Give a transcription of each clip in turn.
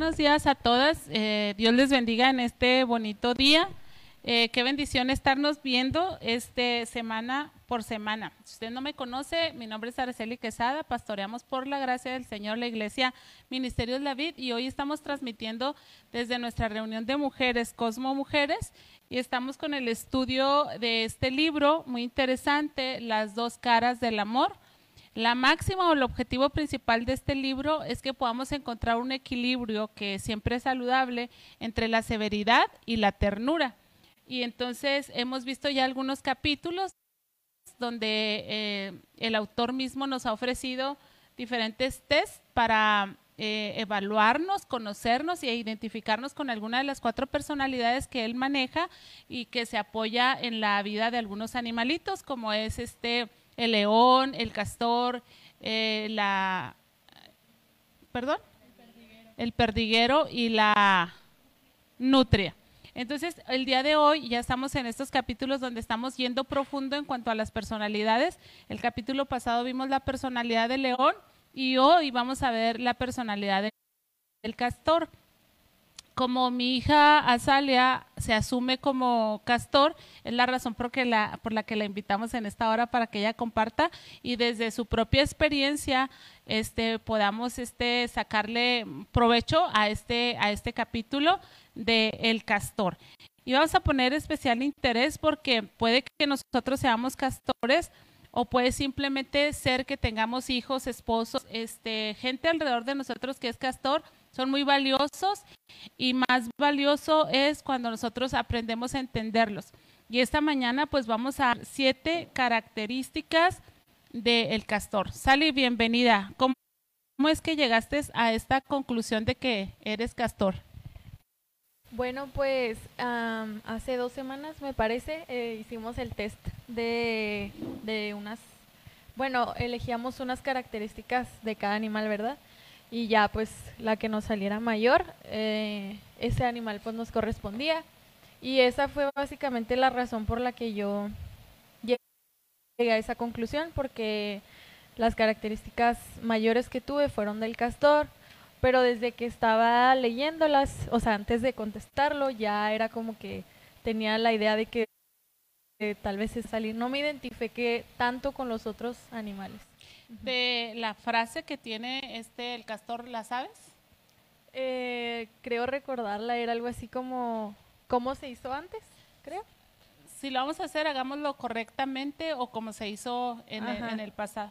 Buenos días a todas. Eh, Dios les bendiga en este bonito día. Eh, qué bendición estarnos viendo este semana por semana. Si usted no me conoce, mi nombre es Araceli Quesada, pastoreamos por la gracia del Señor la iglesia Ministerios David y hoy estamos transmitiendo desde nuestra reunión de mujeres, Cosmo Mujeres, y estamos con el estudio de este libro muy interesante, Las dos caras del amor. La máxima o el objetivo principal de este libro es que podamos encontrar un equilibrio que siempre es saludable entre la severidad y la ternura. Y entonces hemos visto ya algunos capítulos donde eh, el autor mismo nos ha ofrecido diferentes tests para eh, evaluarnos, conocernos e identificarnos con alguna de las cuatro personalidades que él maneja y que se apoya en la vida de algunos animalitos, como es este el león, el castor, eh, la perdón, el perdiguero y la nutria. Entonces, el día de hoy ya estamos en estos capítulos donde estamos yendo profundo en cuanto a las personalidades. El capítulo pasado vimos la personalidad del león y hoy vamos a ver la personalidad del castor. Como mi hija Azalia se asume como castor, es la razón por, la, por la que la invitamos en esta hora para que ella comparta y desde su propia experiencia este, podamos este, sacarle provecho a este, a este capítulo de El Castor. Y vamos a poner especial interés porque puede que nosotros seamos castores o puede simplemente ser que tengamos hijos, esposos, este, gente alrededor de nosotros que es castor, son muy valiosos y más valioso es cuando nosotros aprendemos a entenderlos. Y esta mañana pues vamos a siete características del castor. Sally, bienvenida. ¿Cómo es que llegaste a esta conclusión de que eres castor? Bueno, pues hace dos semanas, me parece, eh, hicimos el test de, de unas, bueno, elegíamos unas características de cada animal, ¿verdad? Y ya, pues, la que nos saliera mayor, eh, ese animal pues nos correspondía. Y esa fue básicamente la razón por la que yo llegué a esa conclusión, porque las características mayores que tuve fueron del castor, pero desde que estaba leyéndolas, o sea, antes de contestarlo, ya era como que tenía la idea de que tal vez es salir. No me identifiqué tanto con los otros animales. De la frase que tiene este el castor, ¿la sabes? Eh, creo recordarla, era algo así como, ¿cómo se hizo antes? Creo. Si lo vamos a hacer, hagámoslo correctamente o como se hizo en, el, pasado.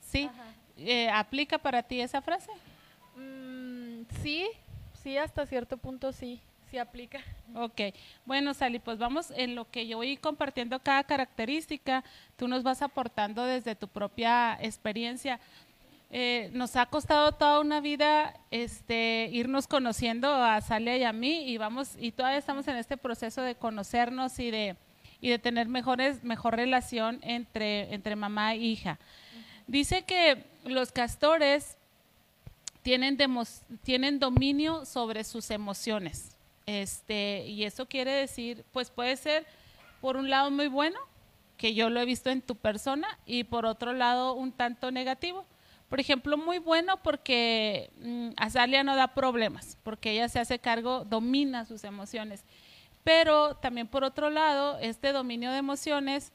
¿Sí? Eh, ¿Aplica para ti esa frase? Mm, sí, sí, hasta cierto punto sí, sí aplica. Ok, bueno Sally, pues vamos en lo que yo voy compartiendo cada característica, tú nos vas aportando desde tu propia experiencia. Eh, nos ha costado toda una vida este, irnos conociendo a Sally y a mí y vamos y todavía estamos en este proceso de conocernos y de, y de tener mejores, mejor relación entre, entre mamá e hija. Dice que los castores tienen, tienen dominio sobre sus emociones. Este, y eso quiere decir, pues puede ser por un lado muy bueno, que yo lo he visto en tu persona, y por otro lado un tanto negativo. Por ejemplo, muy bueno porque mm, Azalia no da problemas, porque ella se hace cargo, domina sus emociones. Pero también por otro lado, este dominio de emociones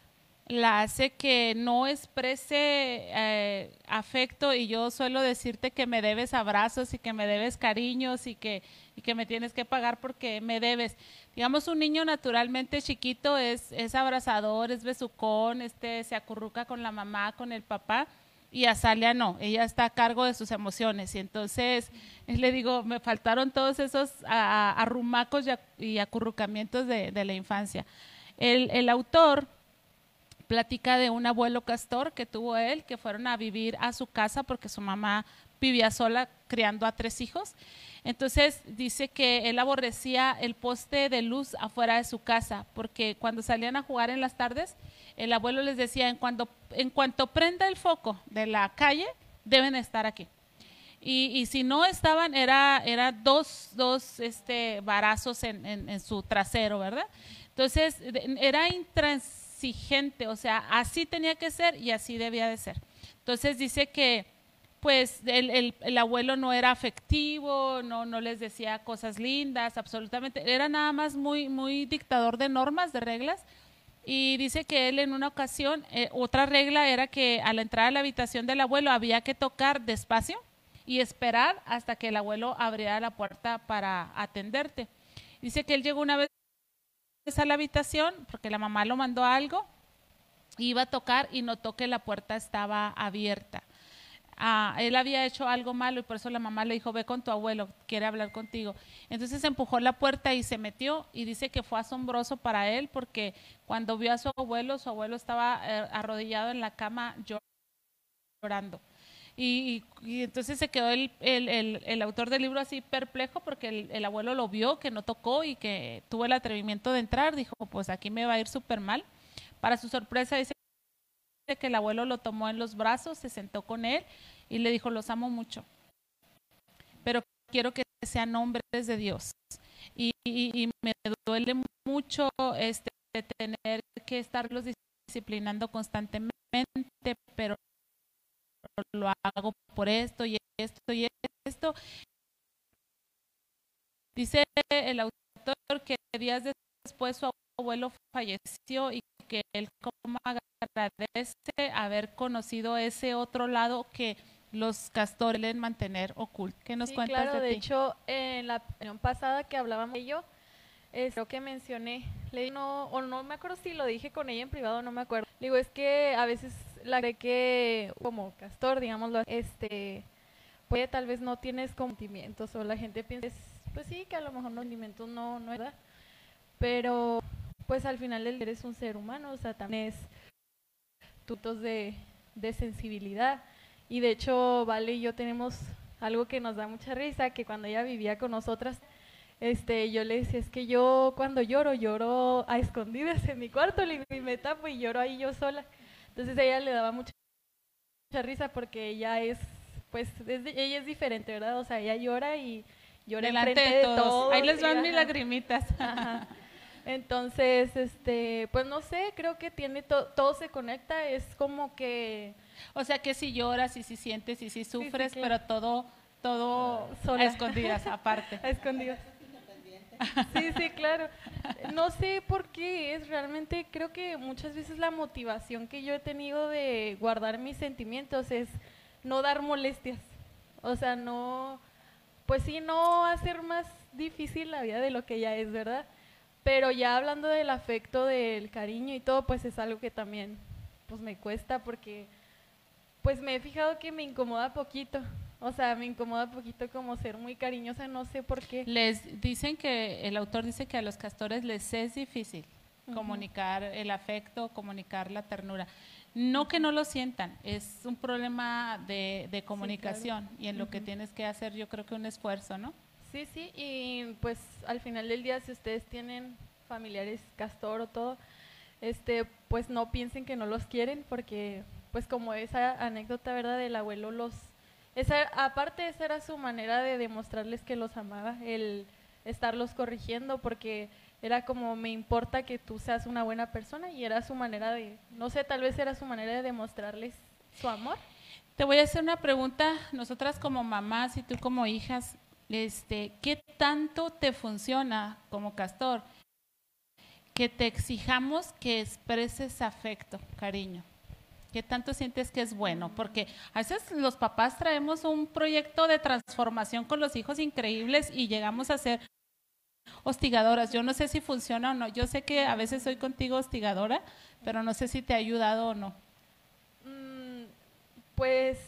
la hace que no exprese eh, afecto y yo suelo decirte que me debes abrazos y que me debes cariños y que, y que me tienes que pagar porque me debes. Digamos, un niño naturalmente chiquito es, es abrazador, es besucón, este, se acurruca con la mamá, con el papá y a Salia no, ella está a cargo de sus emociones y entonces le digo, me faltaron todos esos arrumacos y, acurrucamientos de, de la infancia. El, el autor platica de un abuelo castor que tuvo él, que fueron a vivir a su casa porque su mamá vivía sola criando a tres hijos. Entonces dice que él aborrecía el poste de luz afuera de su casa, porque cuando salían a jugar en las tardes, el abuelo les decía, en, cuando, en cuanto prenda el foco de la calle, deben estar aquí. Y, si no estaban, era, era dos, dos este, varazos en, en, su trasero, ¿verdad? Entonces, era intransigente, o sea, así tenía que ser y así debía de ser. Entonces dice que pues el, el, el, abuelo no era afectivo, no, no les decía cosas lindas, absolutamente, era nada más muy, muy dictador de normas, de reglas. Y dice que él en una ocasión, eh, otra regla era que al entrar a la habitación del abuelo había que tocar despacio y esperar hasta que el abuelo abriera la puerta para atenderte. Dice que él llegó una vez a la habitación porque la mamá lo mandó algo, iba a tocar y notó que la puerta estaba abierta él había hecho algo malo y por eso la mamá le dijo, ve con tu abuelo, quiere hablar contigo. Entonces empujó la puerta y se metió y dice que fue asombroso para él porque cuando vio a su abuelo, su abuelo estaba eh, arrodillado en la cama llorando. Y, entonces se quedó el, el, el, autor del libro así perplejo porque el, abuelo lo vio, que no tocó y que tuvo el atrevimiento de entrar. Dijo, pues aquí me va a ir súper mal. Para su sorpresa dice que el abuelo lo tomó en los brazos, se sentó con él y le dijo, los amo mucho, pero quiero que sean hombres de Dios. Y, me duele mucho este, tener que estarlos disciplinando constantemente, pero lo hago por esto y esto y esto. Dice el autor que días después su abuelo falleció y que él como agradece haber conocido ese otro lado que los castores deben mantener oculto. ¿Qué nos cuentas claro, de, hecho, en la reunión pasada que hablábamos de ello, lo que mencioné, le no, o no me acuerdo si lo dije con ella en privado, no me acuerdo. digo, es que a veces la cree que como castor, digámoslo, este, puede tal vez no tienes sentimientos o la gente piensa, pues sí, que a lo mejor los sentimientos no, no es verdad, pero pues al final eres un ser humano, o sea, también es tutos de, de sensibilidad. Y de hecho, Vale y yo tenemos algo que nos da mucha risa, que cuando ella vivía con nosotras, este, yo le decía, es que yo cuando lloro, lloro a escondidas en mi cuarto, y me tapo y lloro ahí yo sola. Entonces a ella le daba mucha, mucha risa porque ella es, pues, ella es diferente, ¿verdad? O sea, ella llora y llora Delante de, todos. Ahí les van mis lagrimitas. Entonces, este, pues no sé, creo que tiene todo se conecta, es como que... O sea que si lloras y si sientes y si sufres, pero todo, todo a escondidas, aparte. A escondidas. Sí, sí, claro. No sé por qué es realmente, creo que muchas veces la motivación que yo he tenido de guardar mis sentimientos es no dar molestias. O sea, no, pues sí, no hacer más difícil la vida de lo que ya es, ¿verdad? Pero ya hablando del afecto, del cariño y todo, pues es algo que también pues me cuesta porque pues me he fijado que me incomoda poquito. O sea, me incomoda poquito como ser muy cariñosa, no sé por qué. Les dicen que, el autor dice que a los castores les es difícil comunicar el afecto, comunicar la ternura. No que no lo sientan, es un problema de, comunicación y en lo que tienes que hacer yo creo que un esfuerzo, ¿no? Sí, sí, y pues al final del día si ustedes tienen familiares castor o todo, este, pues no piensen que no los quieren porque pues como esa anécdota, ¿verdad? Del abuelo los esa aparte esa era su manera de demostrarles que los amaba, el estarlos corrigiendo porque era como me importa que tú seas una buena persona y era su manera de no sé, tal vez era su manera de demostrarles su amor. Te voy a hacer una pregunta, nosotras como mamás y tú como hijas, este, ¿qué tanto te funciona como castor? Que te exijamos que expreses afecto, cariño. ¿Qué tanto sientes que es bueno? Porque a veces los papás traemos un proyecto de transformación con los hijos increíbles y llegamos a ser hostigadoras. Yo no sé si funciona o no. Yo sé que a veces soy contigo hostigadora, pero no sé si te ha ayudado o no. Mm, pues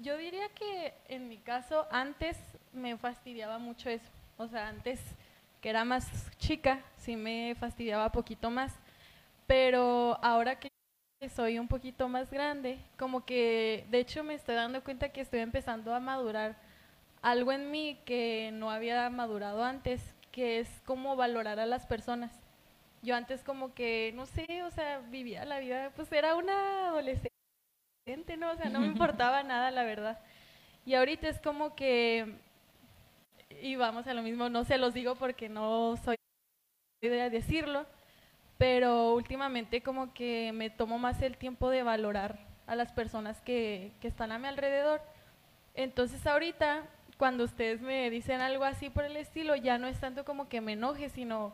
yo diría que en mi caso antes me fastidiaba mucho eso. O sea, antes que era más chica, sí me fastidiaba poquito más. Pero ahora que soy un poquito más grande, como que de hecho me estoy dando cuenta que estoy empezando a madurar algo en mí que no había madurado antes, que es como valorar a las personas. Yo antes como que, no sé, o sea, vivía la vida, pues era una adolescente, ¿no? O sea, no me importaba nada, la verdad. Y ahorita es como que, y vamos a lo mismo, no se los digo porque no soy de decirlo, pero últimamente como que me tomo más el tiempo de valorar a las personas que, que están a mi alrededor. Entonces ahorita, cuando ustedes me dicen algo así por el estilo, ya no es tanto como que me enoje, sino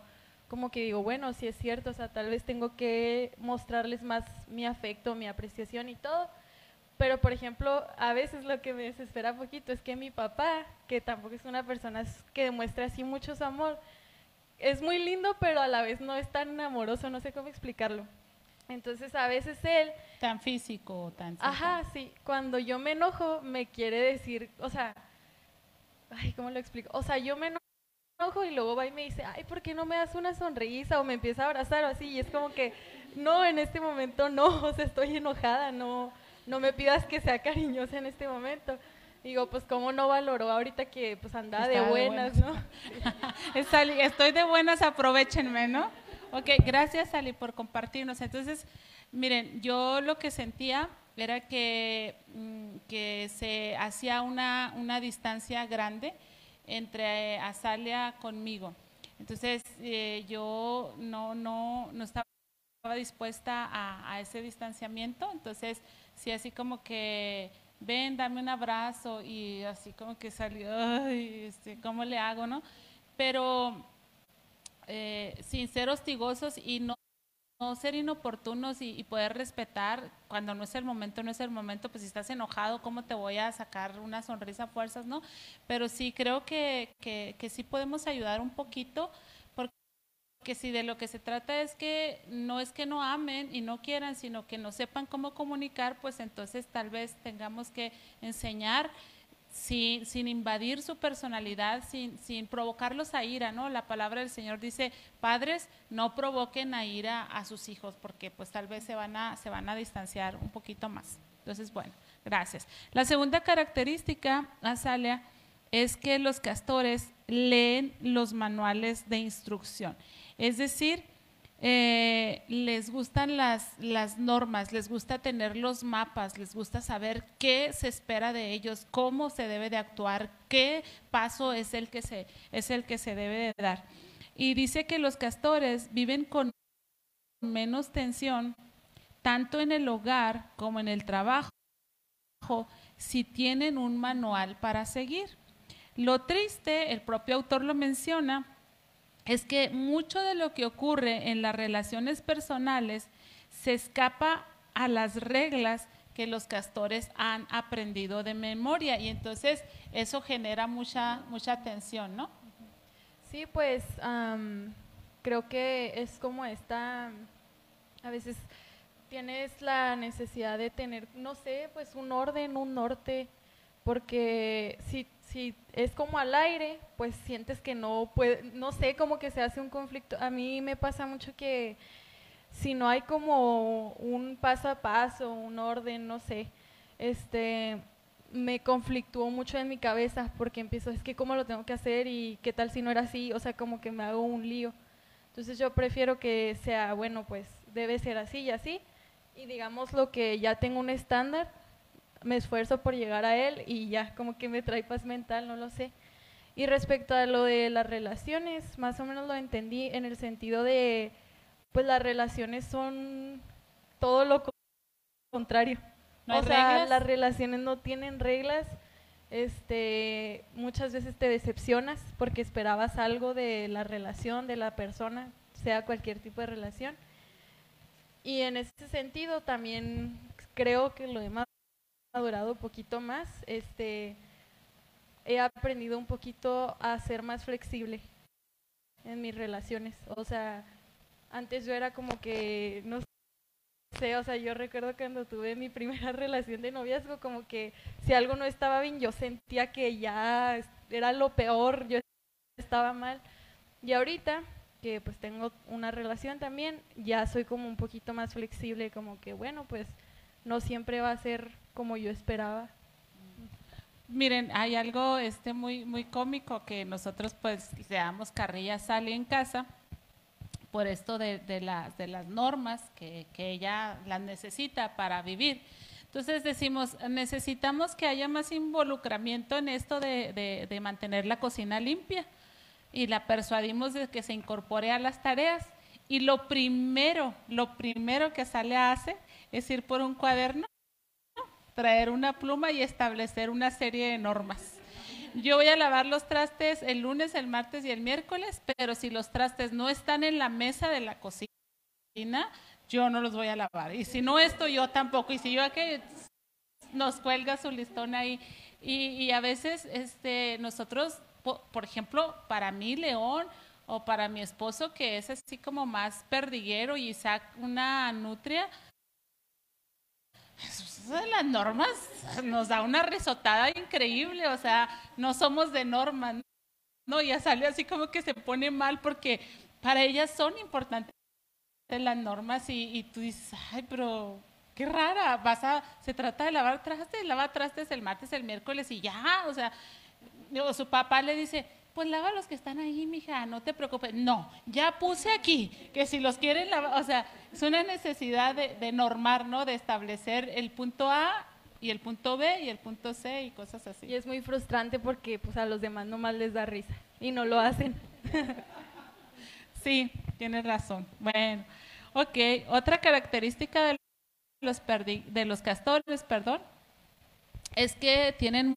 como que digo, bueno, si es cierto, o sea, tal vez tengo que mostrarles más mi afecto, mi apreciación y todo. Pero, por ejemplo, a veces lo que me desespera un poquito es que mi papá, que tampoco es una persona que demuestra así mucho su amor, es muy lindo, pero a la vez no es tan amoroso, no sé cómo explicarlo. Entonces, a veces él... Tan físico, tan... Ajá, sí. Cuando yo me enojo, me quiere decir, o sea, ay, ¿cómo lo explico? O sea, yo me enojo enojo y luego va y me dice, ay, ¿por qué no me das una sonrisa? O me empieza a abrazar o así. Y es como que, no, en este momento no, o sea, estoy enojada, no, no me pidas que sea cariñosa en este momento. Digo, pues cómo no valoró ahorita que pues andaba de buenas, ¿no? Estoy de buenas, aprovechenme, ¿no? Ok, gracias Ali por compartirnos. Entonces, miren, yo lo que sentía era que, mm, que se hacía una, una distancia grande entre Azalia conmigo. Entonces eh, yo no, no, no estaba dispuesta a, ese distanciamiento, entonces sí así como que ven, dame un abrazo y así como que salió, este, ¿cómo le hago, no? Pero eh, sin ser hostigosos y no no ser inoportunos y, poder respetar cuando no es el momento, no es el momento, pues si estás enojado, ¿cómo te voy a sacar una sonrisa a fuerzas, no? Pero sí creo que, que, que sí podemos ayudar un poquito, porque si de lo que se trata es que no es que no amen y no quieran, sino que no sepan cómo comunicar, pues entonces tal vez tengamos que enseñar sin, sin invadir su personalidad, sin, sin provocarlos a ira, ¿no? La palabra del Señor dice, padres, no provoquen a ira a sus hijos, porque pues tal vez se van a, se van a distanciar un poquito más. Entonces, bueno, gracias. La segunda característica, Azalia, es que los castores leen los manuales de instrucción. Es decir, eh, les gustan las, las normas, les gusta tener los mapas, les gusta saber qué se espera de ellos, cómo se debe de actuar, qué paso es el que se, es el que se debe de dar. Y dice que los castores viven con menos tensión, tanto en el hogar como en el trabajo, si tienen un manual para seguir. Lo triste, el propio autor lo menciona, es que mucho de lo que ocurre en las relaciones personales se escapa a las reglas que los castores han aprendido de memoria y entonces eso genera mucha mucha tensión, ¿no? Sí, pues creo que es como esta, a veces tienes la necesidad de tener, no sé, pues un orden, un norte, porque si si es como al aire, pues sientes que no puede, no sé, como que se hace un conflicto. A mí me pasa mucho que si no hay como un paso a paso, un orden, no sé, este me conflictuó mucho en mi cabeza porque empiezo, es que cómo lo tengo que hacer y qué tal si no era así, o sea, como que me hago un lío. Entonces yo prefiero que sea, bueno, pues debe ser así y así. Y digamos lo que ya tengo un estándar, me esfuerzo por llegar a él y ya como que me trae paz mental, no lo sé. Y respecto a lo de las relaciones, más o menos lo entendí en el sentido de, pues las relaciones son todo lo contrario. o sea, las relaciones no tienen reglas. Este, muchas veces te decepcionas porque esperabas algo de la relación, de la persona, sea cualquier tipo de relación. Y en ese sentido también creo que lo demás madurado un poquito más, este, he aprendido un poquito a ser más flexible en mis relaciones. O sea, antes yo era como que, no sé, o sea, yo recuerdo cuando tuve mi primera relación de noviazgo, como que si algo no estaba bien, yo sentía que ya era lo peor, yo estaba mal. Y ahorita, que pues tengo una relación también, ya soy como un poquito más flexible, como que bueno, pues no siempre va a ser como yo esperaba. Miren, hay algo este muy muy cómico que nosotros pues le damos carrilla a en casa por esto de, de, las, de las normas que, que ella las necesita para vivir. Entonces decimos, necesitamos que haya más involucramiento en esto de, de, de, mantener la cocina limpia y la persuadimos de que se incorpore a las tareas. Y lo primero, lo primero que sale a hacer es ir por un cuaderno, traer una pluma y establecer una serie de normas. Yo voy a lavar los trastes el lunes, el martes y el miércoles, pero si los trastes no están en la mesa de la cocina, yo no los voy a lavar. Y si no esto, yo tampoco. Y si yo aquí nos cuelga su listón ahí. Y, y a veces este, nosotros, por, ejemplo, para mí, León, o para mi esposo, que es así como más perdiguero, y Isaac, una nutria, las normas nos da una risotada increíble, o sea, no somos de normas, no, ya sale así como que se pone mal porque para ellas son importantes las normas y, tú dices, ay, pero qué rara, vas a, se trata de lavar trastes, lava trastes el martes, el miércoles y ya, o sea, su papá le dice, pues lava los que están ahí, mija, no te preocupes. No, ya puse aquí que si los quieren lavar, o sea, es una necesidad de, de, normar, ¿no? De establecer el punto A y el punto B y el punto C y cosas así. Y es muy frustrante porque pues a los demás nomás les da risa y no lo hacen. sí, tienes razón. Bueno, ok, otra característica de los, de los castores, perdón, es que tienen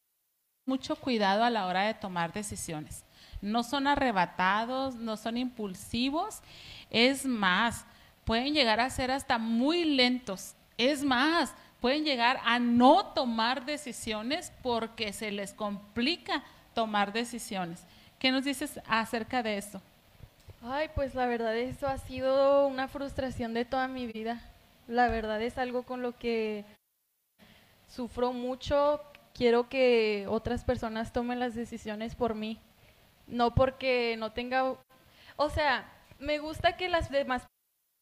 mucho cuidado a la hora de tomar decisiones no son arrebatados, no son impulsivos, es más, pueden llegar a ser hasta muy lentos, es más, pueden llegar a no tomar decisiones porque se les complica tomar decisiones. ¿Qué nos dices acerca de eso? Ay, pues la verdad eso ha sido una frustración de toda mi vida. La verdad es algo con lo que sufro mucho. Quiero que otras personas tomen las decisiones por mí no porque no tenga, o sea, me gusta que las demás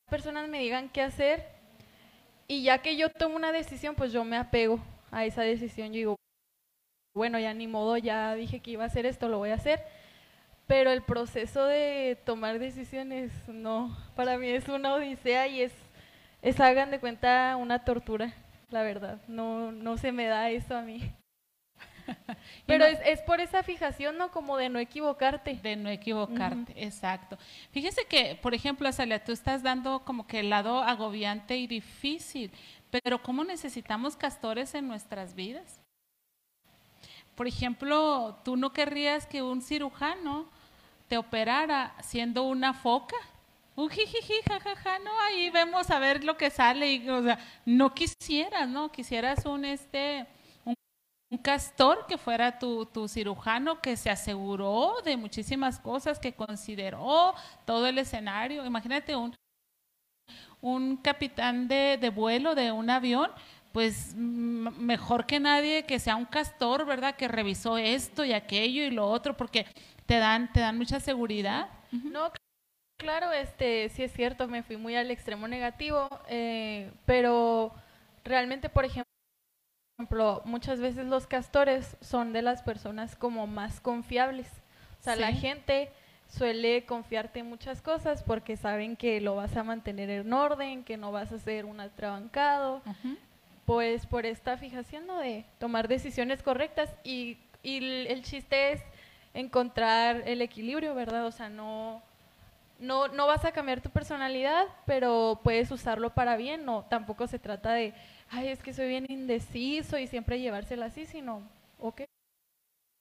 personas me digan qué hacer y ya que yo tomo una decisión, pues yo me apego a esa decisión. Yo digo, bueno, ya ni modo, ya dije que iba a hacer esto, lo voy a hacer. Pero el proceso de tomar decisiones, no, para mí es una odisea y es, es hagan de cuenta, una tortura, la verdad. No, no se me da eso a mí. Pero es, es, por esa fijación, ¿no? Como de no equivocarte. De no equivocarte, uh -huh. exacto. Fíjese que, por ejemplo, Azalia, tú estás dando como que el lado agobiante y difícil, pero ¿cómo necesitamos castores en nuestras vidas? Por ejemplo, tú no querrías que un cirujano te operara siendo una foca. Un jijiji, jajaja, no, ahí vemos a ver lo que sale y, o sea, no quisieras, ¿no? Quisieras un, este, un castor que fuera tu, tu, cirujano, que se aseguró de muchísimas cosas, que consideró todo el escenario. Imagínate un, un capitán de, de vuelo de un avión, pues mejor que nadie que sea un castor, ¿verdad? Que revisó esto y aquello y lo otro, porque te dan, te dan mucha seguridad. No, claro, este, sí es cierto, me fui muy al extremo negativo, eh, pero realmente, por ejemplo, ejemplo, muchas veces los castores son de las personas como más confiables. O sea, sí. la gente suele confiarte en muchas cosas porque saben que lo vas a mantener en orden, que no vas a ser un atrabancado. Uh -huh. Pues por esta fijación ¿no? de tomar decisiones correctas y, y el, el chiste es encontrar el equilibrio, ¿verdad? O sea, no, no, no vas a cambiar tu personalidad, pero puedes usarlo para bien. No, tampoco se trata de ay, es que soy bien indeciso y siempre llevársela así, sino, ok,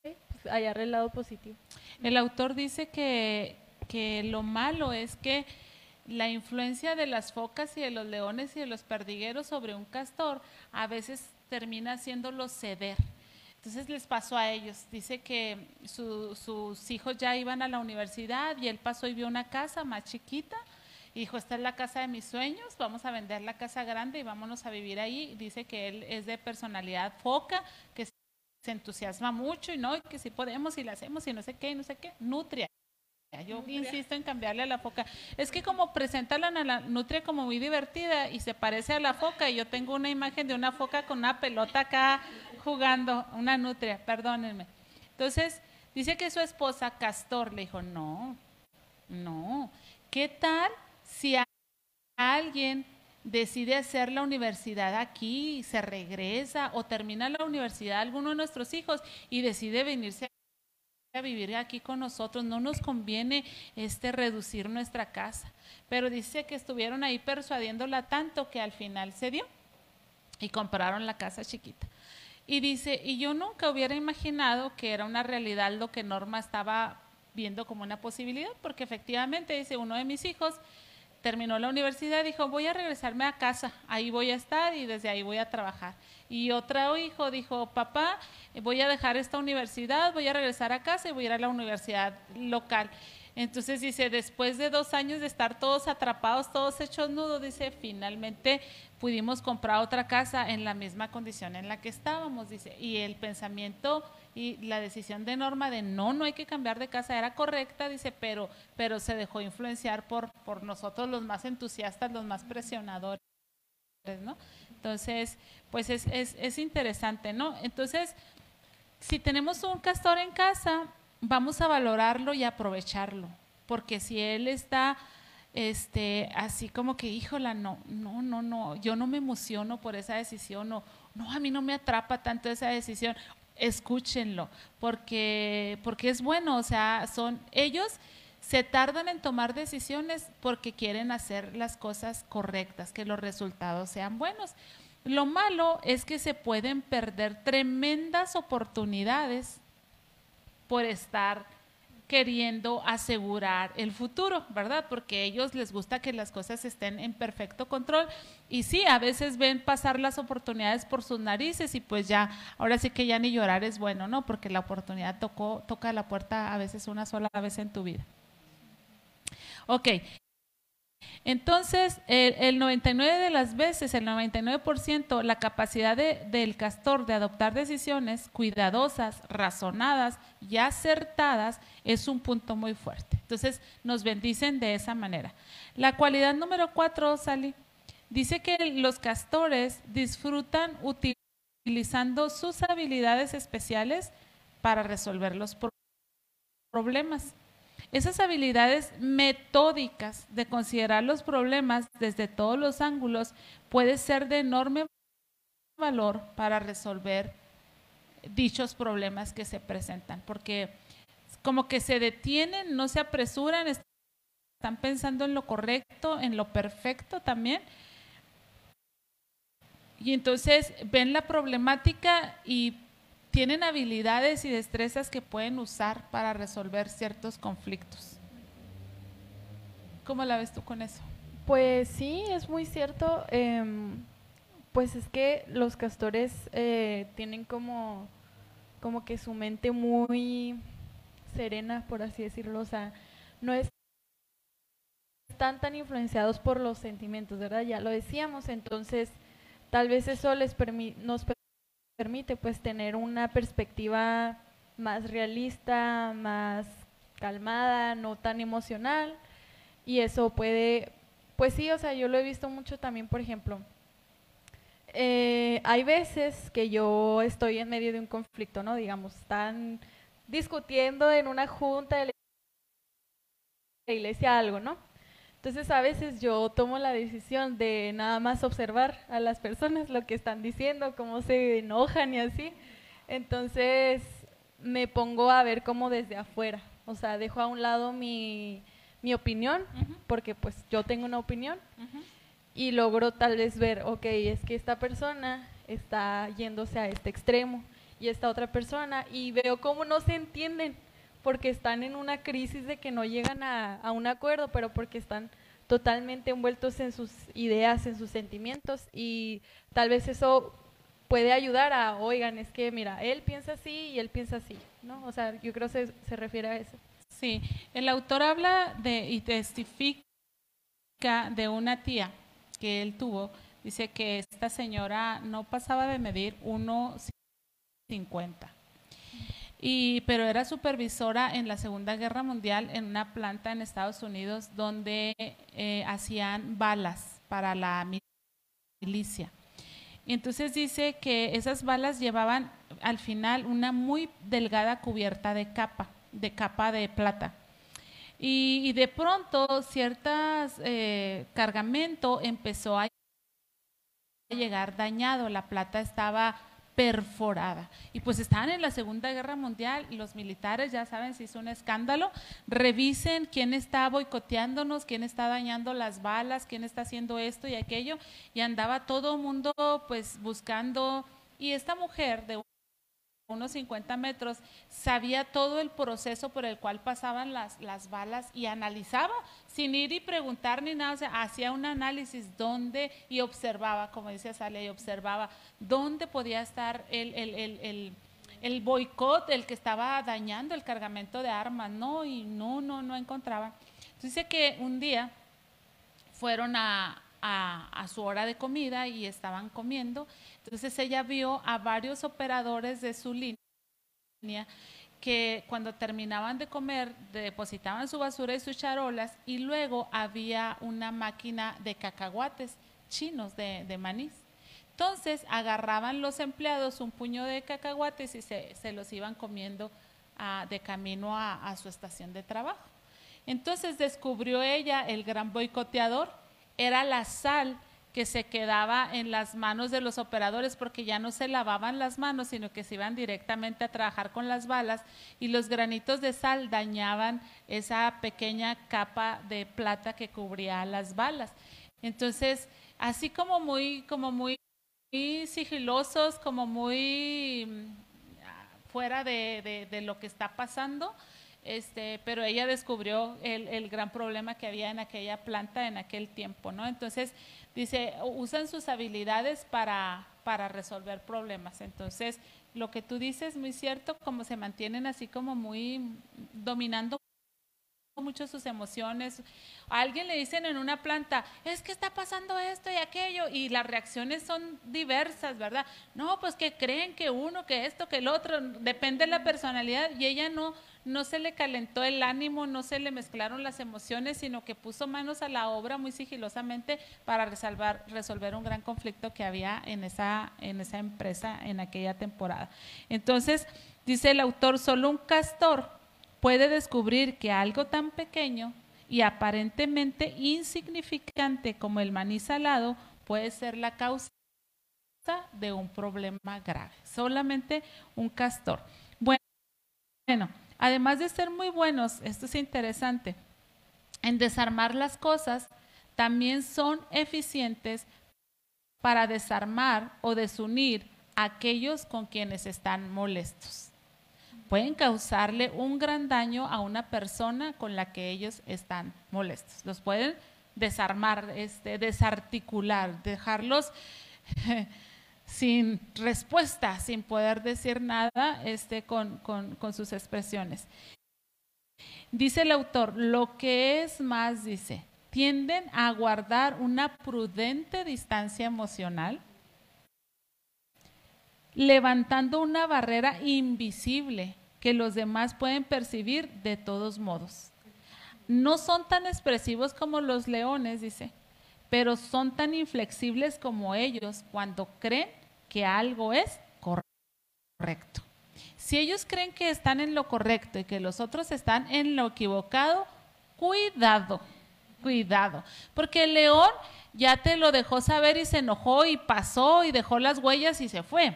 pues hallar el lado positivo. El autor dice que, que lo malo es que la influencia de las focas y de los leones y de los perdigueros sobre un castor a veces termina haciéndolo ceder. Entonces les pasó a ellos. Dice que su, sus hijos ya iban a la universidad y él pasó y vio una casa más chiquita dijo, esta es la casa de mis sueños, vamos a vender la casa grande y vámonos a vivir ahí. Dice que él es de personalidad foca, que se entusiasma mucho y no, y que si podemos y la hacemos y no sé qué, y no sé qué, nutria. Yo insisto en cambiarle a la foca. Es que como presentan a la nutria como muy divertida y se parece a la foca, y yo tengo una imagen de una foca con una pelota acá jugando, una nutria, perdónenme. Entonces, dice que su esposa, Castor, le dijo, no, no, ¿qué tal si alguien decide hacer la universidad aquí, se regresa o termina la universidad alguno de nuestros hijos y decide venirse a vivir aquí con nosotros, no nos conviene este reducir nuestra casa. Pero dice que estuvieron ahí persuadiéndola tanto que al final se dio y compraron la casa chiquita. Y dice, y yo nunca hubiera imaginado que era una realidad lo que Norma estaba viendo como una posibilidad, porque efectivamente, dice, uno de mis hijos terminó la universidad, dijo, voy a regresarme a casa, ahí voy a estar y desde ahí voy a trabajar. Y otro hijo dijo, papá, voy a dejar esta universidad, voy a regresar a casa y voy a ir a la universidad local. Entonces dice, después de dos años de estar todos atrapados, todos hechos nudos, dice, finalmente pudimos comprar otra casa en la misma condición en la que estábamos, dice. Y el pensamiento y la decisión de Norma de no, no hay que cambiar de casa era correcta, dice, pero, pero se dejó influenciar por, por nosotros los más entusiastas, los más presionadores, ¿no? Entonces, pues es, es, es interesante, ¿no? Entonces, si tenemos un castor en casa, vamos a valorarlo y aprovecharlo, porque si él está este, así como que, híjola, no, no, no, no, yo no me emociono por esa decisión, no, no, a mí no me atrapa tanto esa decisión, escúchenlo, porque, porque es bueno, o sea, son ellos se tardan en tomar decisiones porque quieren hacer las cosas correctas, que los resultados sean buenos. Lo malo es que se pueden perder tremendas oportunidades por estar queriendo asegurar el futuro, ¿verdad? Porque a ellos les gusta que las cosas estén en perfecto control y sí, a veces ven pasar las oportunidades por sus narices y pues ya, ahora sí que ya ni llorar es bueno, ¿no? Porque la oportunidad tocó, toca la puerta a veces una sola vez en tu vida. Ok, entonces, el, 99 de las veces, el 99%, la capacidad del castor de adoptar decisiones cuidadosas, razonadas y acertadas es un punto muy fuerte. Entonces, nos bendicen de esa manera. La cualidad número cuatro, Sally, dice que los castores disfrutan utilizando sus habilidades especiales para resolver los problemas. Esas habilidades metódicas de considerar los problemas desde todos los ángulos puede ser de enorme valor para resolver dichos problemas que se presentan, porque como que se detienen, no se apresuran, están pensando en lo correcto, en lo perfecto también. Y entonces ven la problemática y tienen habilidades y destrezas que pueden usar para resolver ciertos conflictos. ¿Cómo la ves tú con eso? Pues sí, es muy cierto. Em, pues es que los castores eh, tienen como, como que su mente muy serena, por así decirlo. O sea, no es están tan influenciados por los sentimientos, ¿verdad? Ya lo decíamos, entonces tal vez eso les nos permite permite pues tener una perspectiva más realista, más calmada, no tan emocional y eso puede, pues sí, o sea, yo lo he visto mucho también, por ejemplo, eh, hay veces que yo estoy en medio de un conflicto, ¿no? Digamos, están discutiendo en una junta de la iglesia algo, ¿no? Entonces a veces yo tomo la decisión de nada más observar a las personas lo que están diciendo, cómo se enojan y así. Entonces me pongo a ver como desde afuera, o sea, dejo a un lado mi, mi opinión, porque pues yo tengo una opinión, y logro tal vez ver, ok, es que esta persona está yéndose a este extremo y esta otra persona, y veo cómo no se entienden porque están en una crisis de que no llegan a, un acuerdo, pero porque están totalmente envueltos en sus ideas, en sus sentimientos y tal vez eso puede ayudar a, oigan, es que mira, él piensa así y él piensa así, ¿no? O sea, yo creo que se, se refiere a eso. Sí, el autor habla de y testifica de una tía que él tuvo, dice que esta señora no pasaba de medir 1,50 y, pero era supervisora en la Segunda Guerra Mundial en una planta en Estados Unidos donde eh, hacían balas para la milicia. Y entonces dice que esas balas llevaban al final una muy delgada cubierta de capa, de capa de plata. Y, de pronto ciertas eh, cargamento empezó a llegar dañado, la plata estaba perforada. Y pues estaban en la Segunda Guerra Mundial los militares, ya saben, si es un escándalo, revisen quién está boicoteándonos, quién está dañando las balas, quién está haciendo esto y aquello. Y andaba todo el mundo pues buscando. Y esta mujer de unos 50 metros, sabía todo el proceso por el cual pasaban las, las balas y analizaba sin ir y preguntar ni nada, o sea, hacía un análisis dónde y observaba, como dice Sale, y observaba dónde podía estar el, el, el, el boicot, el que estaba dañando el cargamento de armas, no, y no, no, no encontraba. Dice que un día fueron a, a, su hora de comida y estaban comiendo entonces ella vio a varios operadores de su línea que cuando terminaban de comer depositaban su basura y sus charolas y luego había una máquina de cacahuates chinos de, de manís. Entonces agarraban los empleados un puño de cacahuates y se, los iban comiendo ah, de camino a, a su estación de trabajo. Entonces descubrió ella el gran boicoteador, era la sal que se quedaba en las manos de los operadores porque ya no se lavaban las manos, sino que se iban directamente a trabajar con las balas y los granitos de sal dañaban esa pequeña capa de plata que cubría las balas. Entonces, así como muy, como muy, sigilosos, como muy mm, fuera de, de lo que está pasando, este, pero ella descubrió el, el, gran problema que había en aquella planta en aquel tiempo, ¿no? Entonces, dice, usan sus habilidades para, para resolver problemas. Entonces, lo que tú dices, muy cierto, como se mantienen así como muy dominando mucho sus emociones. A alguien le dicen en una planta, es que está pasando esto y aquello, y las reacciones son diversas, ¿verdad? No, pues que creen que uno, que esto, que el otro, depende de la personalidad, y ella no, no se le calentó el ánimo, no se le mezclaron las emociones, sino que puso manos a la obra muy sigilosamente para resolver, resolver un gran conflicto que había en esa, en esa empresa en aquella temporada. Entonces, dice el autor, solo un castor puede descubrir que algo tan pequeño y aparentemente insignificante como el maní salado puede ser la causa de un problema grave. Solamente un castor. Bueno, además de ser muy buenos, esto es interesante, en desarmar las cosas, también son eficientes para desarmar o desunir a aquellos con quienes están molestos. Pueden causarle un gran daño a una persona con la que ellos están molestos. Los pueden desarmar, este, desarticular, dejarlos sin respuesta, sin poder decir nada este, con, sus expresiones. Dice el autor, lo que es más, dice, tienden a guardar una prudente distancia emocional, levantando una barrera invisible que los demás pueden percibir de todos modos. No son tan expresivos como los leones, dice, pero son tan inflexibles como ellos cuando creen que algo es correcto. Si ellos creen que están en lo correcto y que los otros están en lo equivocado, cuidado, cuidado, porque el león ya te lo dejó saber y se enojó y pasó y dejó las huellas y se fue,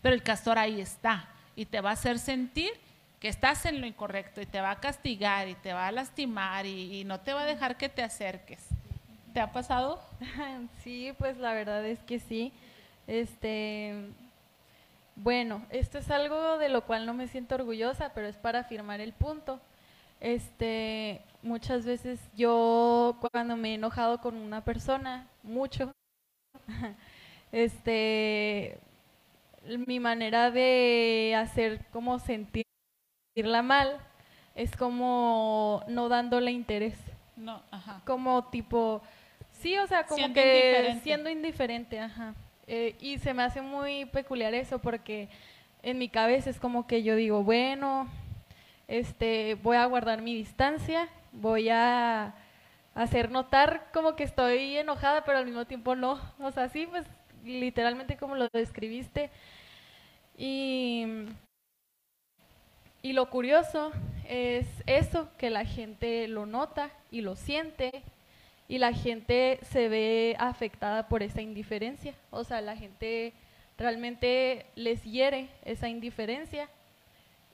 pero el castor ahí está y te va a hacer sentir que estás en lo incorrecto y te va a castigar y te va a lastimar y, no te va a dejar que te acerques. ¿Te ha pasado? Sí, pues la verdad es que sí. Este, bueno, esto es algo de lo cual no me siento orgullosa, pero es para afirmar el punto. Este, muchas veces yo cuando me he enojado con una persona, mucho, este, mi manera de hacer como sentirla mal es como no dándole interés. No, ajá. Como tipo, Sí, o sea, como que siendo indiferente, ajá. Eh, y se me hace muy peculiar eso porque en mi cabeza es como que yo digo, bueno, este, voy a guardar mi distancia, voy a hacer notar como que estoy enojada, pero al mismo tiempo no. O sea, sí, pues literalmente como lo describiste. Y, y lo curioso es eso, que la gente lo nota y lo siente y la gente se ve afectada por esa indiferencia. O sea, la gente realmente les hiere esa indiferencia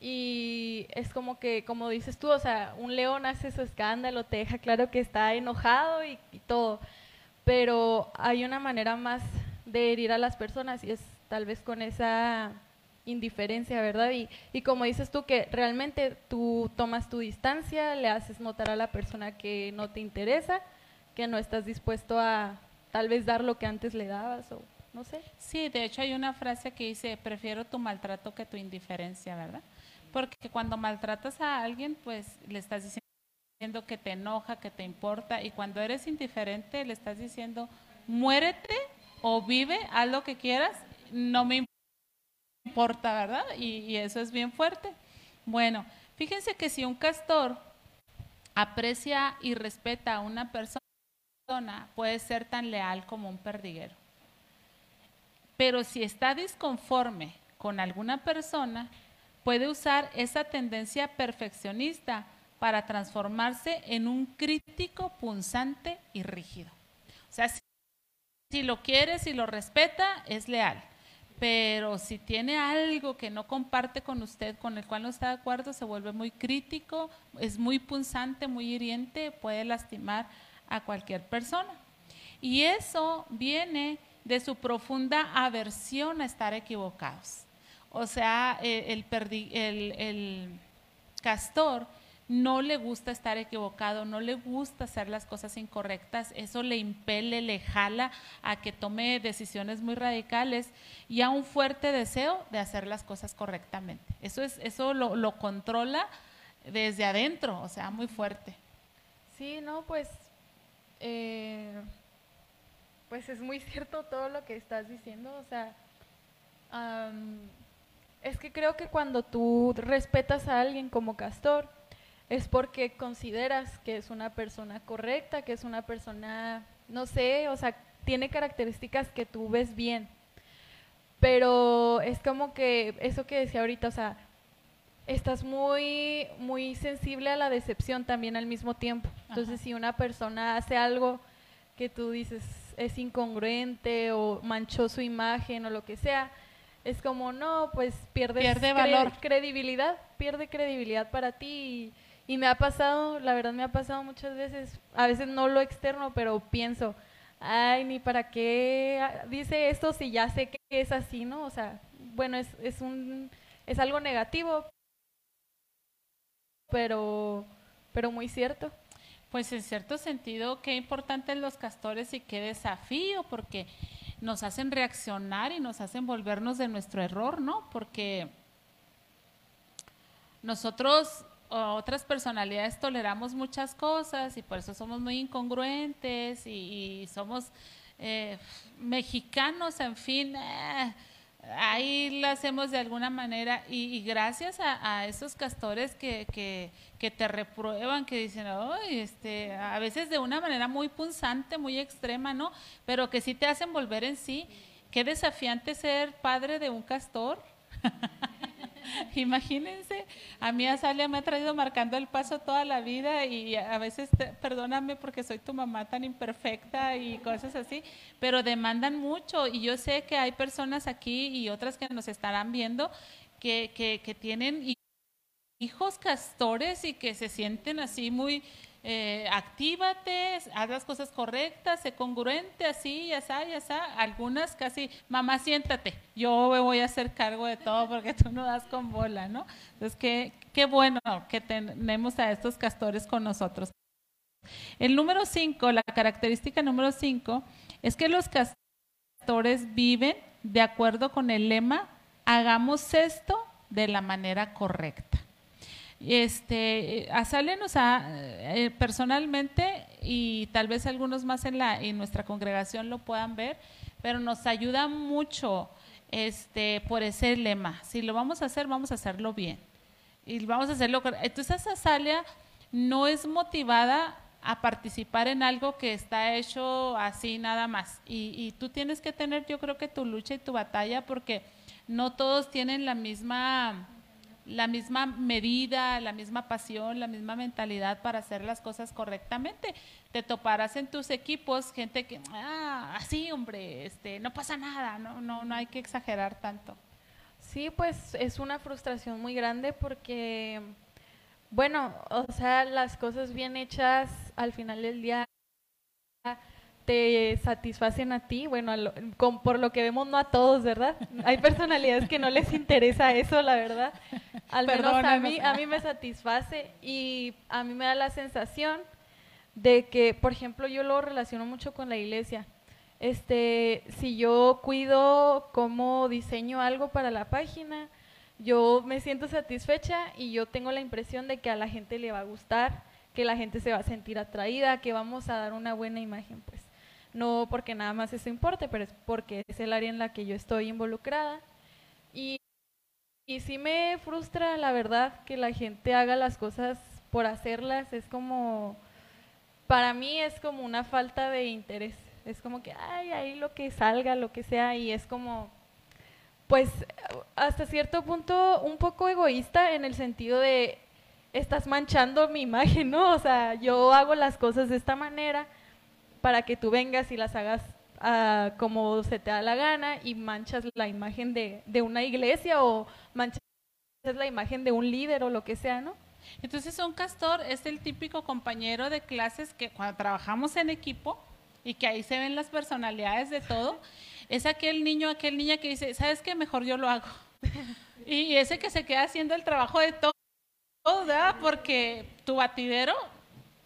y es como que, como dices tú, o sea, un león hace su escándalo, te deja claro que está enojado y, todo, pero hay una manera más de herir a las personas y es tal vez con esa indiferencia, ¿verdad? Y, y como dices tú, que realmente tú tomas tu distancia, le haces notar a la persona que no te interesa, que no estás dispuesto a tal vez dar lo que antes le dabas o no sé. Sí, de hecho hay una frase que dice, prefiero tu maltrato que tu indiferencia, ¿verdad? Porque cuando maltratas a alguien, pues le estás diciendo que te enoja, que te importa, y cuando eres indiferente le estás diciendo, muérete o vive, haz lo que quieras, no me importa, ¿verdad? Y, y eso es bien fuerte. Bueno, fíjense que si un castor aprecia y respeta a una persona, puede ser tan leal como un perdiguero. Pero si está disconforme con alguna persona, puede usar esa tendencia perfeccionista para transformarse en un crítico punzante y rígido. O sea, si, lo quiere, si lo respeta, es leal. Pero si tiene algo que no comparte con usted, con el cual no está de acuerdo, se vuelve muy crítico, es muy punzante, muy hiriente, puede lastimar a cualquier persona. Y eso viene de su profunda aversión a estar equivocados. O sea, eh, el, el, castor no le gusta estar equivocado, no le gusta hacer las cosas incorrectas, eso le impele, le jala a que tome decisiones muy radicales y a un fuerte deseo de hacer las cosas correctamente. Eso, es, eso lo, controla desde adentro, o sea, muy fuerte. Sí, no, pues, eh, pues es muy cierto todo lo que estás diciendo, o sea, es que creo que cuando tú respetas a alguien como castor, es porque consideras que es una persona correcta, que es una persona, no sé, o sea, tiene características que tú ves bien. Pero es como que eso que decía ahorita, o sea, estás muy, muy sensible a la decepción también al mismo tiempo. Entonces, si una persona hace algo que tú dices es incongruente o manchó su imagen o lo que sea, es como, no, pues pierdes pierde valor. credibilidad, pierde credibilidad para ti. Y, me ha pasado, la verdad me ha pasado muchas veces, a veces no lo externo, pero pienso, ay, ni para qué dice esto si ya sé que es así, ¿no? O sea, bueno, es, es, un, es algo negativo, pero, pero muy cierto. Pues en cierto sentido, qué importante los castores y qué desafío, porque nos hacen reaccionar y nos hacen volvernos de nuestro error, ¿no? Porque nosotros, otras personalidades, toleramos muchas cosas y por eso somos muy incongruentes y, somos eh, mexicanos, en fin. Eh, ahí lo hacemos de alguna manera y, gracias a, esos castores que, que, te reprueban, que dicen, este, a veces de una manera muy punzante, muy extrema, ¿no? Pero que sí te hacen volver en sí. Qué desafiante ser padre de un castor. Imagínense, a mí Azalia me ha traído marcando el paso toda la vida y a veces, perdóname porque soy tu mamá tan imperfecta y cosas así, pero demandan mucho. Y yo sé que hay personas aquí y otras que nos estarán viendo que, que, que tienen hijos castores y que se sienten así muy eh, actívate, haz las cosas correctas, sé congruente, así, ya está, ya está. Algunas casi, mamá, siéntate, yo me voy a hacer cargo de todo porque tú no das con bola, ¿no? Entonces, qué, qué bueno que tenemos a estos castores con nosotros. El número cinco, la característica número cinco, es que los castores viven de acuerdo con el lema, hagamos esto de la manera correcta. Este, Sale nos ha, eh, personalmente, y tal vez algunos más en, la, en nuestra congregación lo puedan ver, pero nos ayuda mucho este, por ese lema. Si lo vamos a hacer, vamos a hacerlo bien. Y vamos a hacerlo. Entonces, Azalia no es motivada a participar en algo que está hecho así nada más. Y, y tú tienes que tener, yo creo que tu lucha y tu batalla, porque no todos tienen la misma la misma medida, la misma pasión, la misma mentalidad para hacer las cosas correctamente. Te toparás en tus equipos gente que, ah, así, hombre, este, no pasa nada, no, no, no hay que exagerar tanto. Sí, pues es una frustración muy grande porque, bueno, o sea, las cosas bien hechas al final del día te satisfacen a ti, bueno, por lo que vemos no a todos, ¿verdad? Hay personalidades que no les interesa eso, la verdad. Al menos a mí, a mí me satisface y a mí me da la sensación de que, por ejemplo, yo lo relaciono mucho con la iglesia. Este, si yo cuido cómo diseño algo para la página, yo me siento satisfecha y yo tengo la impresión de que a la gente le va a gustar, que la gente se va a sentir atraída, que vamos a dar una buena imagen, pues no porque nada más eso importe, pero es porque es el área en la que yo estoy involucrada. Y, y sí me frustra, la verdad, que la gente haga las cosas por hacerlas. Es como, para mí es como una falta de interés. Es como que, ay, ahí lo que salga, lo que sea, y es como, pues, hasta cierto punto un poco egoísta en el sentido de, estás manchando mi imagen, ¿no? O sea, yo hago las cosas de esta manera para que tú vengas y las hagas uh, como se te da la gana y manchas la imagen de, de una iglesia o manchas la imagen de un líder o lo que sea, ¿no? Entonces un castor es el típico compañero de clases que cuando trabajamos en equipo y que ahí se ven las personalidades de todo, es aquel niño, aquel niña que dice, ¿sabes qué? Mejor yo lo hago. y ese que se queda haciendo el trabajo de todo, ¿verdad? Porque tu batidero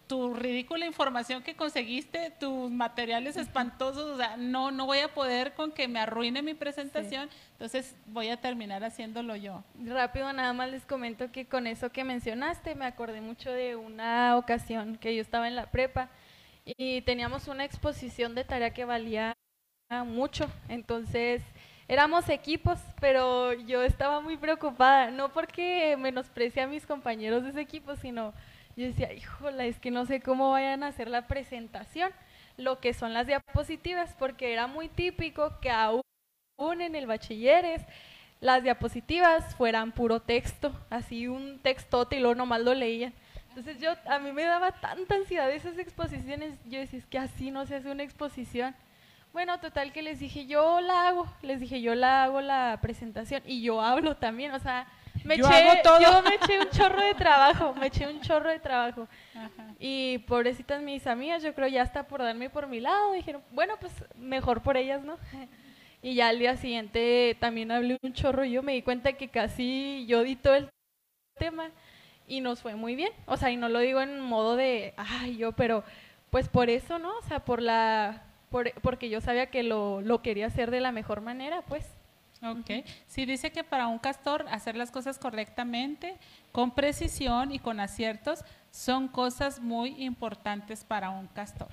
tu ridícula información que conseguiste, tus materiales espantosos, o sea, no, no voy a poder con que me arruine mi presentación, entonces voy a terminar haciéndolo yo. Rápido, nada más les comento que con eso que mencionaste, me acordé mucho de una ocasión que yo estaba en la prepa y teníamos una exposición de tarea que valía mucho, entonces éramos equipos, pero yo estaba muy preocupada, no porque menosprecie a mis compañeros de ese equipo, sino yo decía, híjola, es que no sé cómo vayan a hacer la presentación, lo que son las diapositivas, porque era muy típico que aún en el bachilleres las diapositivas fueran puro texto, así un textote y luego nomás lo leían. Entonces yo, a mí me daba tanta ansiedad esas exposiciones, yo decía, es que así no se hace una exposición. Bueno, total que les dije, yo la hago, les dije, yo la hago la presentación y yo hablo también, o sea, me yo eché, Yo me eché un chorro de trabajo, me eché un chorro de trabajo. Y pobrecitas mis amigas, yo creo ya está por darme por mi lado. Dijeron, bueno, pues mejor por ellas, ¿no? Y ya al día siguiente también hablé un chorro y yo me di cuenta que casi yo di todo el tema y nos fue muy bien. O sea, y no lo digo en modo de, ay, yo, pero pues por eso, ¿no? O sea, por la, por, porque yo sabía que lo, lo quería hacer de la mejor manera, pues. Ok. Sí, dice que para un castor hacer las cosas correctamente, con precisión y con aciertos, son cosas muy importantes para un castor.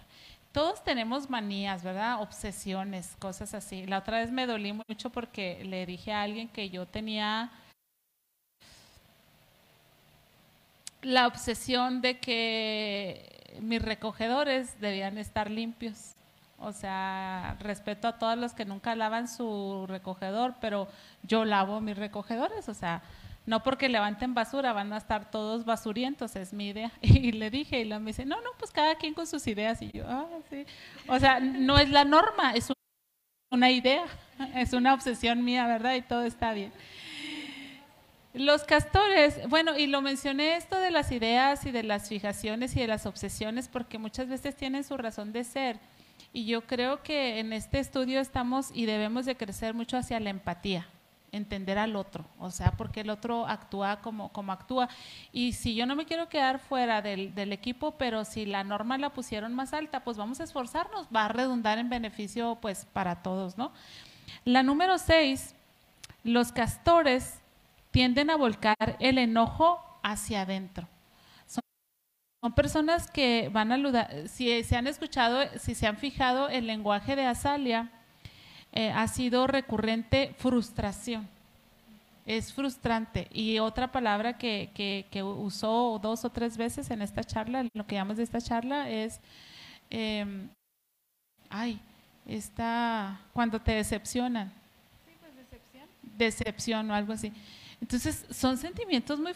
Todos tenemos manías, ¿verdad? Obsesiones, cosas así. La otra vez me dolí mucho porque le dije a alguien que yo tenía la obsesión de que mis recogedores debían estar limpios. O sea, respeto a todos los que nunca lavan su recogedor, pero yo lavo mis recogedores, o sea, no porque levanten basura van a estar todos basurientos, es mi idea. Y le dije, y la me dice, no, no, pues cada quien con sus ideas. Y yo, ah, sí. O sea, no es la norma, es una idea, es una obsesión mía, ¿verdad? Y todo está bien. Los castores, bueno, y lo mencioné esto de las ideas y de las fijaciones y de las obsesiones porque muchas veces tienen su razón de ser y yo creo que en este estudio estamos y debemos de crecer mucho hacia la empatía, entender al otro, o sea, porque el otro actúa como, como actúa. Y si yo no me quiero quedar fuera del, del equipo, pero si la norma la pusieron más alta, pues vamos a esforzarnos, va a redundar en beneficio pues para todos, ¿no? La número seis, los castores tienden a volcar el enojo hacia adentro. Son personas que van a si se han escuchado, si se han fijado el lenguaje de Azalia, eh, ha sido recurrente frustración. Es frustrante. Y otra palabra que, que, usó dos o tres veces en esta charla, lo que llamamos de esta charla, es, em, ay, está cuando te decepcionan. Sí, pues decepción. Decepción o algo así. Entonces, son sentimientos muy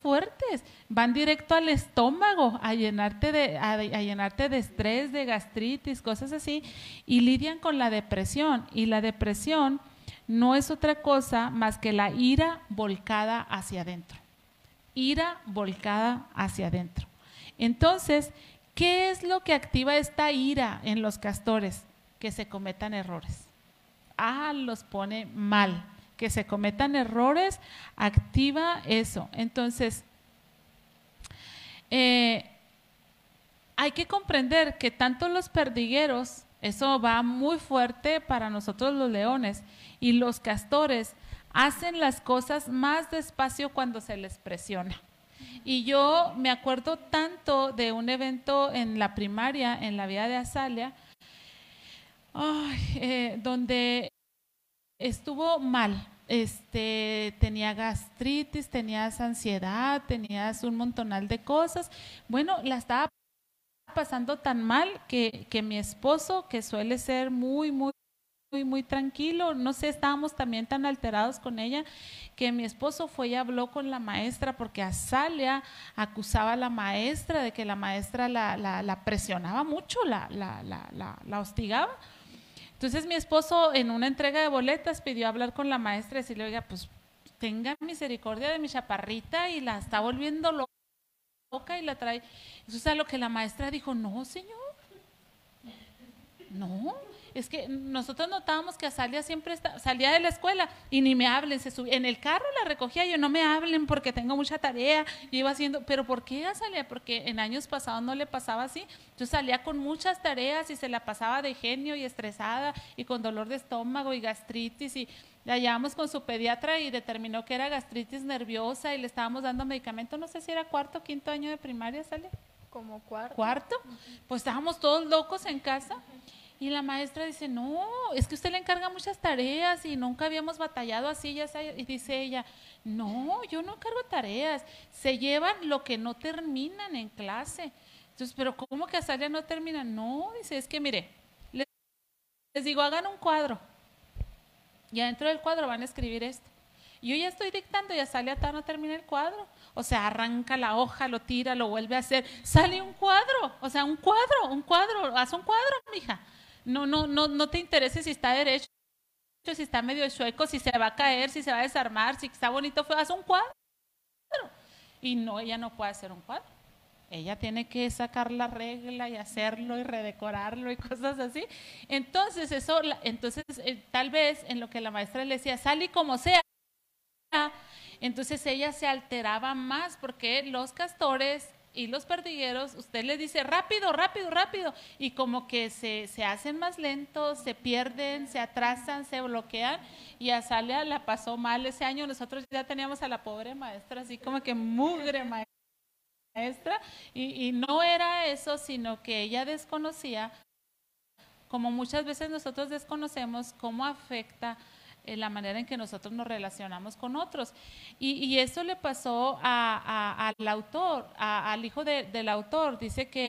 fuertes, van directo al estómago a llenarte de, a, llenarte de estrés, de gastritis, cosas así, y lidian con la depresión. Y la depresión no es otra cosa más que la ira volcada hacia adentro. Ira volcada hacia adentro. Entonces, ¿qué es lo que activa esta ira en los castores? Que se cometan errores. Ah, los pone mal que se cometan errores, activa eso. Entonces, eh, hay que comprender que tanto los perdigueros, eso va muy fuerte para nosotros los leones, y los castores hacen las cosas más despacio cuando se les presiona. Y yo me acuerdo tanto de un evento en la primaria, en la vida de Azalia, eh, donde estuvo mal. Este, tenía gastritis, tenías ansiedad, tenías un montonal de cosas. Bueno, la estaba pasando tan mal que, que mi esposo, que suele ser muy, muy, muy, muy tranquilo, no sé, estábamos también tan alterados con ella, que mi esposo fue y habló con la maestra porque Azalia acusaba a la maestra de que la maestra la, la, la presionaba mucho, la, la, la, la hostigaba. Entonces mi esposo en una entrega de boletas pidió hablar con la maestra y decirle, oiga, pues tenga misericordia de mi chaparrita y la está volviendo loca y la trae. Eso es a lo que la maestra dijo, no, señor, no, es que nosotros notábamos que Azalia siempre salía de la escuela y ni me hablen, se subía, en el carro la recogía yo, no me hablen porque tengo mucha tarea, yo iba haciendo, pero ¿por qué Azalia? Porque en años pasados no le pasaba así, yo salía con muchas tareas y se la pasaba de genio y estresada y con dolor de estómago y gastritis y la llevamos con su pediatra y determinó que era gastritis nerviosa y le estábamos dando medicamento, no sé si era cuarto o quinto año de primaria, ¿sale? Como cuarto. ¿Cuarto? Pues estábamos todos locos en casa. Y la maestra dice, no, es que usted le encarga muchas tareas y nunca habíamos batallado así. Ya y dice ella, no, yo no encargo tareas, se llevan lo que no terminan en clase. Entonces, pero ¿cómo que a no termina? No, dice, es que mire, les, digo, hagan un cuadro. Y adentro del cuadro van a escribir esto. Yo ya estoy dictando y a Salia no termina el cuadro. O sea, arranca la hoja, lo tira, lo vuelve a hacer. Sale un cuadro. O sea, un cuadro, un cuadro. Haz un cuadro, mija. No, no, no, no te interese si está derecho, si está medio chueco, si se va a caer, si se va a desarmar, si está bonito, haz un cuadro. Y no, ella no puede hacer un cuadro. Ella tiene que sacar la regla y hacerlo y redecorarlo y cosas así. Entonces, eso, entonces, eh, tal vez en lo que la maestra le decía, sal y como sea, entonces ella se alteraba más porque los castores y los perdigueros, usted les dice rápido, rápido, rápido, y como que se, se, hacen más lentos, se pierden, se atrasan, se bloquean, y a Salia la pasó mal ese año. Nosotros ya teníamos a la pobre maestra así como que mugre maestra, y, y no era eso, sino que ella desconocía, como muchas veces nosotros desconocemos cómo afecta la manera en que nosotros nos relacionamos con otros. Y, eso le pasó al autor, al hijo del autor. Dice que,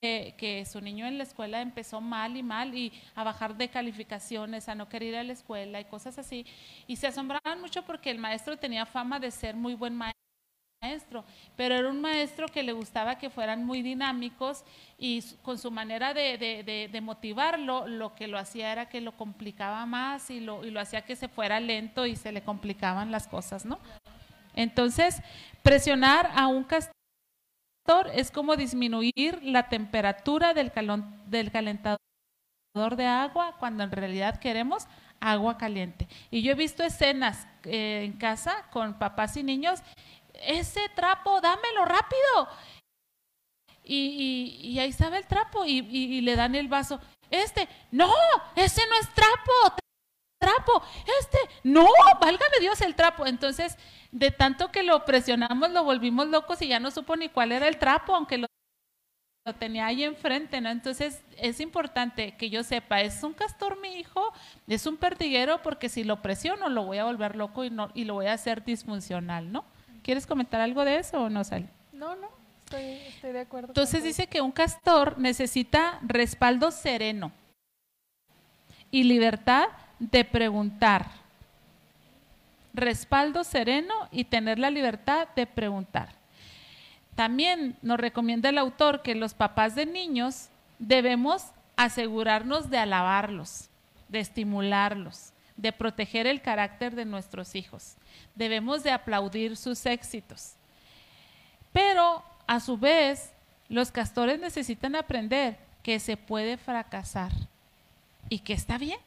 que, su niño en la escuela empezó mal y mal y a bajar de calificaciones, a no querer ir a la escuela y cosas así. Y se asombraban mucho porque el maestro tenía fama de ser muy buen maestro maestro, pero era un maestro que le gustaba que fueran muy dinámicos y con su manera de, motivarlo, lo que lo hacía era que lo complicaba más y lo, y lo hacía que se fuera lento y se le complicaban las cosas, ¿no? Entonces, presionar a un castor es como disminuir la temperatura del, del calentador de agua cuando en realidad queremos agua caliente. Y yo he visto escenas eh, en casa con papás y niños ese trapo, dámelo rápido. Y, y, ahí estaba el trapo y, le dan el vaso. Este, no, ese no es trapo, trapo, este, no, válgame Dios el trapo. Entonces, de tanto que lo presionamos, lo volvimos locos y ya no supo ni cuál era el trapo, aunque lo tenía ahí enfrente, ¿no? Entonces es importante que yo sepa, es un castor mi hijo, es un perdiguero porque si lo presiono lo voy a volver loco y, no, y lo voy a hacer disfuncional, ¿no? ¿Quieres comentar algo de eso o no, Sally? No, no, estoy, estoy de acuerdo. Entonces dice que un castor necesita respaldo sereno y libertad de preguntar. Respaldo sereno y tener la libertad de preguntar. También nos recomienda el autor que los papás de niños debemos asegurarnos de alabarlos, de estimularlos, de proteger el carácter de nuestros hijos. Debemos de aplaudir sus éxitos. Pero a su vez, los castores necesitan aprender que se puede fracasar y que está bien.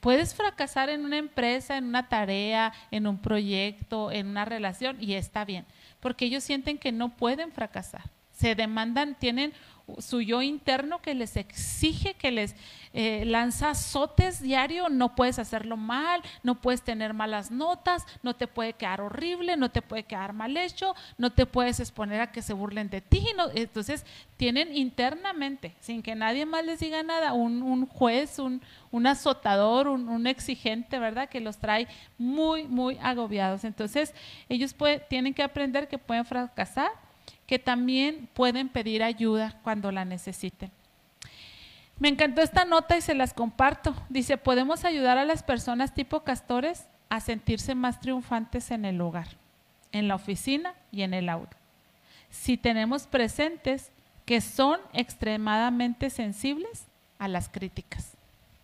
Puedes fracasar en una empresa, en una tarea, en un proyecto, en una relación y está bien porque ellos sienten que no pueden fracasar. Se demandan, tienen su yo interno que les exige, que les eh, lanza azotes diario, no puedes hacerlo mal, no puedes tener malas notas, no te puede quedar horrible, no te puede quedar mal hecho, no te puedes exponer a que se burlen de ti. entonces tienen internamente, sin que nadie más les diga nada, un, juez, un, azotador, un, exigente, ¿verdad? Que los trae muy, muy agobiados. Entonces ellos tienen que aprender que pueden fracasar que también pueden pedir ayuda cuando la necesiten. Me encantó esta nota y se las comparto. Dice, podemos ayudar a las personas tipo castores a sentirse más triunfantes en el hogar, en la oficina y en el aula. Si tenemos presentes que son extremadamente sensibles a las críticas.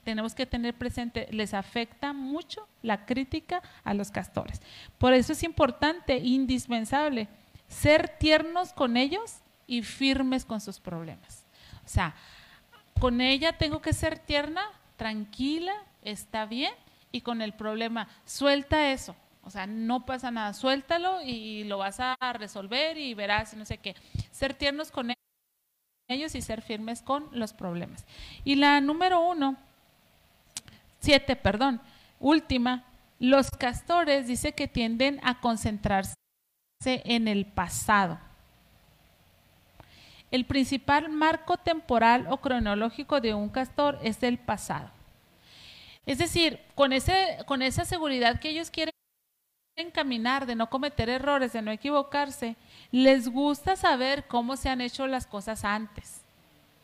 Tenemos que tener presente, les afecta mucho la crítica a los castores. Por eso es importante, indispensable, ser tiernos con ellos y firmes con sus problemas. O sea, con ella tengo que ser tierna, tranquila, está bien, y con el problema, suelta eso. O sea, no pasa nada, suéltalo y lo vas a resolver y verás, no sé qué. Ser tiernos con ellos y ser firmes con los problemas. Y la número uno, siete, perdón, última, los castores dice que tienden a concentrarse en el pasado. El principal marco temporal o cronológico de un castor es el pasado. Es decir, con, ese, con esa seguridad que ellos quieren caminar, de no cometer errores, de no equivocarse, les gusta saber cómo se han hecho las cosas antes.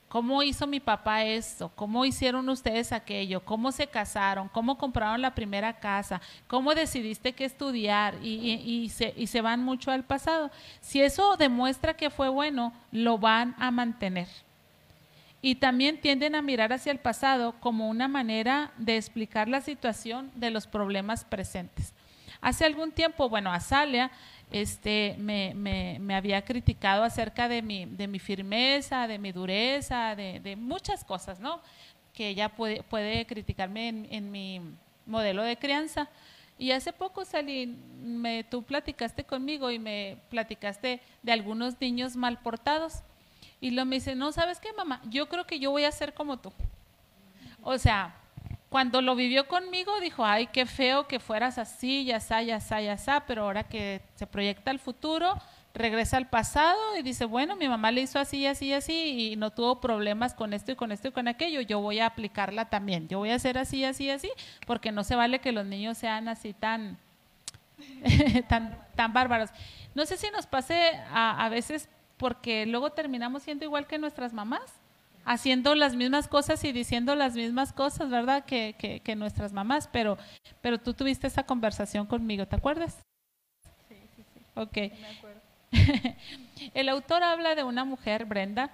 ¿Cómo hizo mi papá esto? ¿Cómo hicieron ustedes aquello? ¿Cómo se casaron? ¿Cómo compraron la primera casa? ¿Cómo decidiste qué estudiar? Y, se, y se van mucho al pasado. Si eso demuestra que fue bueno, lo van a mantener. Y también tienden a mirar hacia el pasado como una manera de explicar la situación de los problemas presentes. Hace algún tiempo, bueno, Azalia este, me, me, me, había criticado acerca de mi, de mi firmeza, de mi dureza, de, de muchas cosas, ¿no? Que ella puede, puede criticarme en, en, mi modelo de crianza. Y hace poco salí, me, tú platicaste conmigo y me platicaste de algunos niños mal portados. Y lo me dice, no, ¿sabes qué, mamá? Yo creo que yo voy a ser como tú. O sea, cuando lo vivió conmigo dijo, ay, qué feo que fueras así, ya está, ya está, ya está, pero ahora que se proyecta al futuro, regresa al pasado y dice, bueno, mi mamá le hizo así, así, así y no tuvo problemas con esto y con esto y con aquello, yo voy a aplicarla también, yo voy a hacer así, así, así, porque no se vale que los niños sean así tan, tan, tan bárbaros. No sé si nos pase a, a veces porque luego terminamos siendo igual que nuestras mamás haciendo las mismas cosas y diciendo las mismas cosas, ¿verdad? Que, que, nuestras mamás, pero, pero tú tuviste esa conversación conmigo, ¿te acuerdas? Sí, sí, sí. Ok. Me acuerdo. El autor habla de una mujer, Brenda,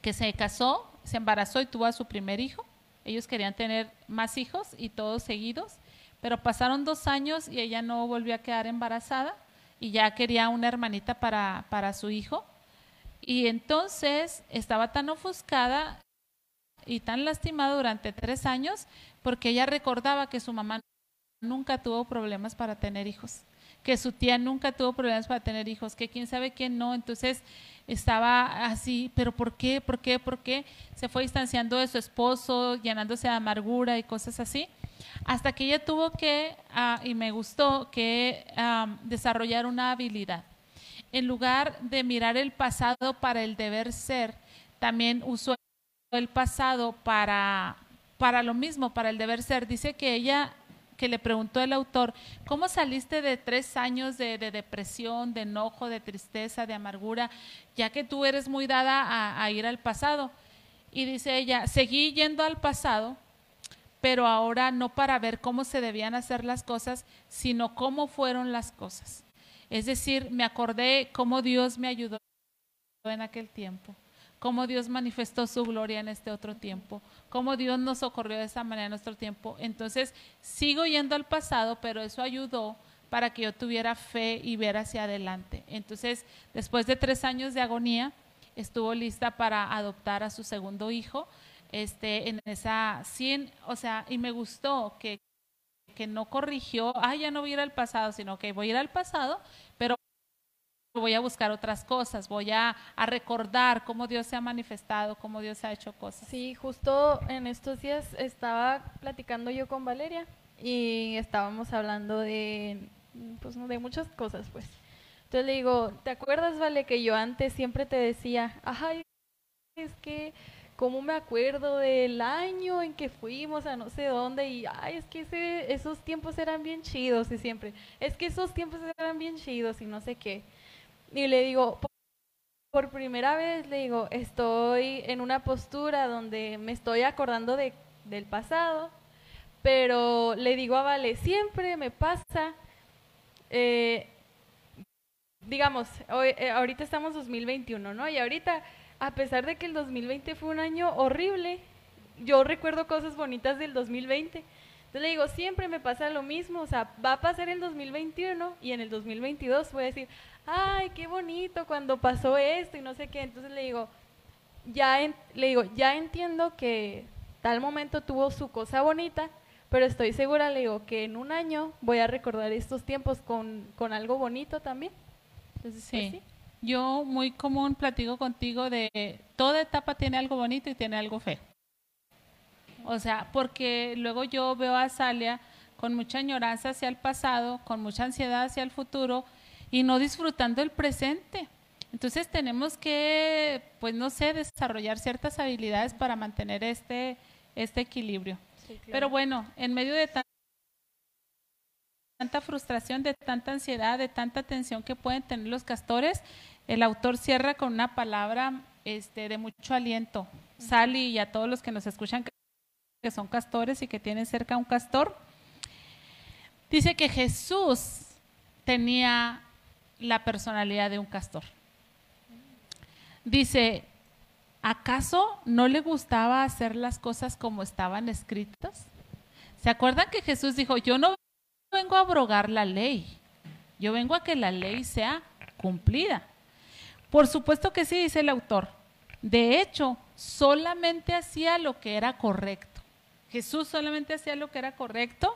que se casó, se embarazó y tuvo a su primer hijo. Ellos querían tener más hijos y todos seguidos, pero pasaron dos años y ella no volvió a quedar embarazada y ya quería una hermanita para, para su hijo y entonces estaba tan ofuscada y tan lastimada durante tres años porque ella recordaba que su mamá nunca tuvo problemas para tener hijos, que su tía nunca tuvo problemas para tener hijos, que quién sabe quién no. Entonces estaba así, pero ¿por qué? ¿Por qué? ¿Por qué? Se fue distanciando de su esposo, llenándose de amargura y cosas así, hasta que ella tuvo que, ah, y me gustó, que ah, desarrollar una habilidad en lugar de mirar el pasado para el deber ser, también usó el pasado para, para lo mismo, para el deber ser. Dice que ella, que le preguntó el autor, ¿cómo saliste de tres años de, depresión, de enojo, de tristeza, de amargura, ya que tú eres muy dada a, a ir al pasado? Y dice ella, seguí yendo al pasado, pero ahora no para ver cómo se debían hacer las cosas, sino cómo fueron las cosas. Es decir, me acordé cómo Dios me ayudó en aquel tiempo, cómo Dios manifestó su gloria en este otro tiempo, cómo Dios nos socorrió de esa manera en nuestro tiempo. Entonces, sigo yendo al pasado, pero eso ayudó para que yo tuviera fe y ver hacia adelante. Entonces, después de tres años de agonía, estuvo lista para adoptar a su segundo hijo. Este, en esa 100, o sea, y me gustó que, que no corrigió, ah, ya no voy a ir al pasado, sino que voy a ir al pasado, pero voy a buscar otras cosas, voy a, a, recordar cómo Dios se ha manifestado, cómo Dios ha hecho cosas. Sí, justo en estos días estaba platicando yo con Valeria y estábamos hablando de, pues, de muchas cosas, pues. Entonces le digo, ¿te acuerdas, Vale, que yo antes siempre te decía, ay, es que cómo me acuerdo del año en que fuimos a no sé dónde y ay, es que ese, esos tiempos eran bien chidos y siempre, es que esos tiempos eran bien chidos y no sé qué. Y le digo, por, primera vez le digo, estoy en una postura donde me estoy acordando de, del pasado, pero le digo a Vale, siempre me pasa, eh, digamos, hoy, eh, ahorita estamos 2021, ¿no? Y ahorita a pesar de que el 2020 fue un año horrible, yo recuerdo cosas bonitas del 2020. Entonces le digo, siempre me pasa lo mismo, o sea, va a pasar el 2021 y en el 2022 voy a decir, ay, qué bonito cuando pasó esto y no sé qué. Entonces le digo, ya le digo, ya entiendo que tal momento tuvo su cosa bonita, pero estoy segura, le digo, que en un año voy a recordar estos tiempos con, con algo bonito también. Entonces, pues sí yo muy común platico contigo de toda etapa tiene algo bonito y tiene algo feo. O sea, porque luego yo veo a Salia con mucha añoranza hacia el pasado, con mucha ansiedad hacia el futuro y no disfrutando el presente. Entonces tenemos que, pues no sé, desarrollar ciertas habilidades para mantener este, este equilibrio. Pero bueno, en medio de tanta frustración, de tanta ansiedad, de tanta tensión que pueden tener los castores, el autor cierra con una palabra este, de mucho aliento. Sally y a todos los que nos escuchan que son castores y que tienen cerca un castor, dice que Jesús tenía la personalidad de un castor. Dice, ¿acaso no le gustaba hacer las cosas como estaban escritas? ¿Se acuerdan que Jesús dijo, yo no vengo a abrogar la ley, yo vengo a que la ley sea cumplida. Por supuesto que sí, dice el autor. De hecho, solamente hacía lo que era correcto. Jesús solamente hacía lo que era correcto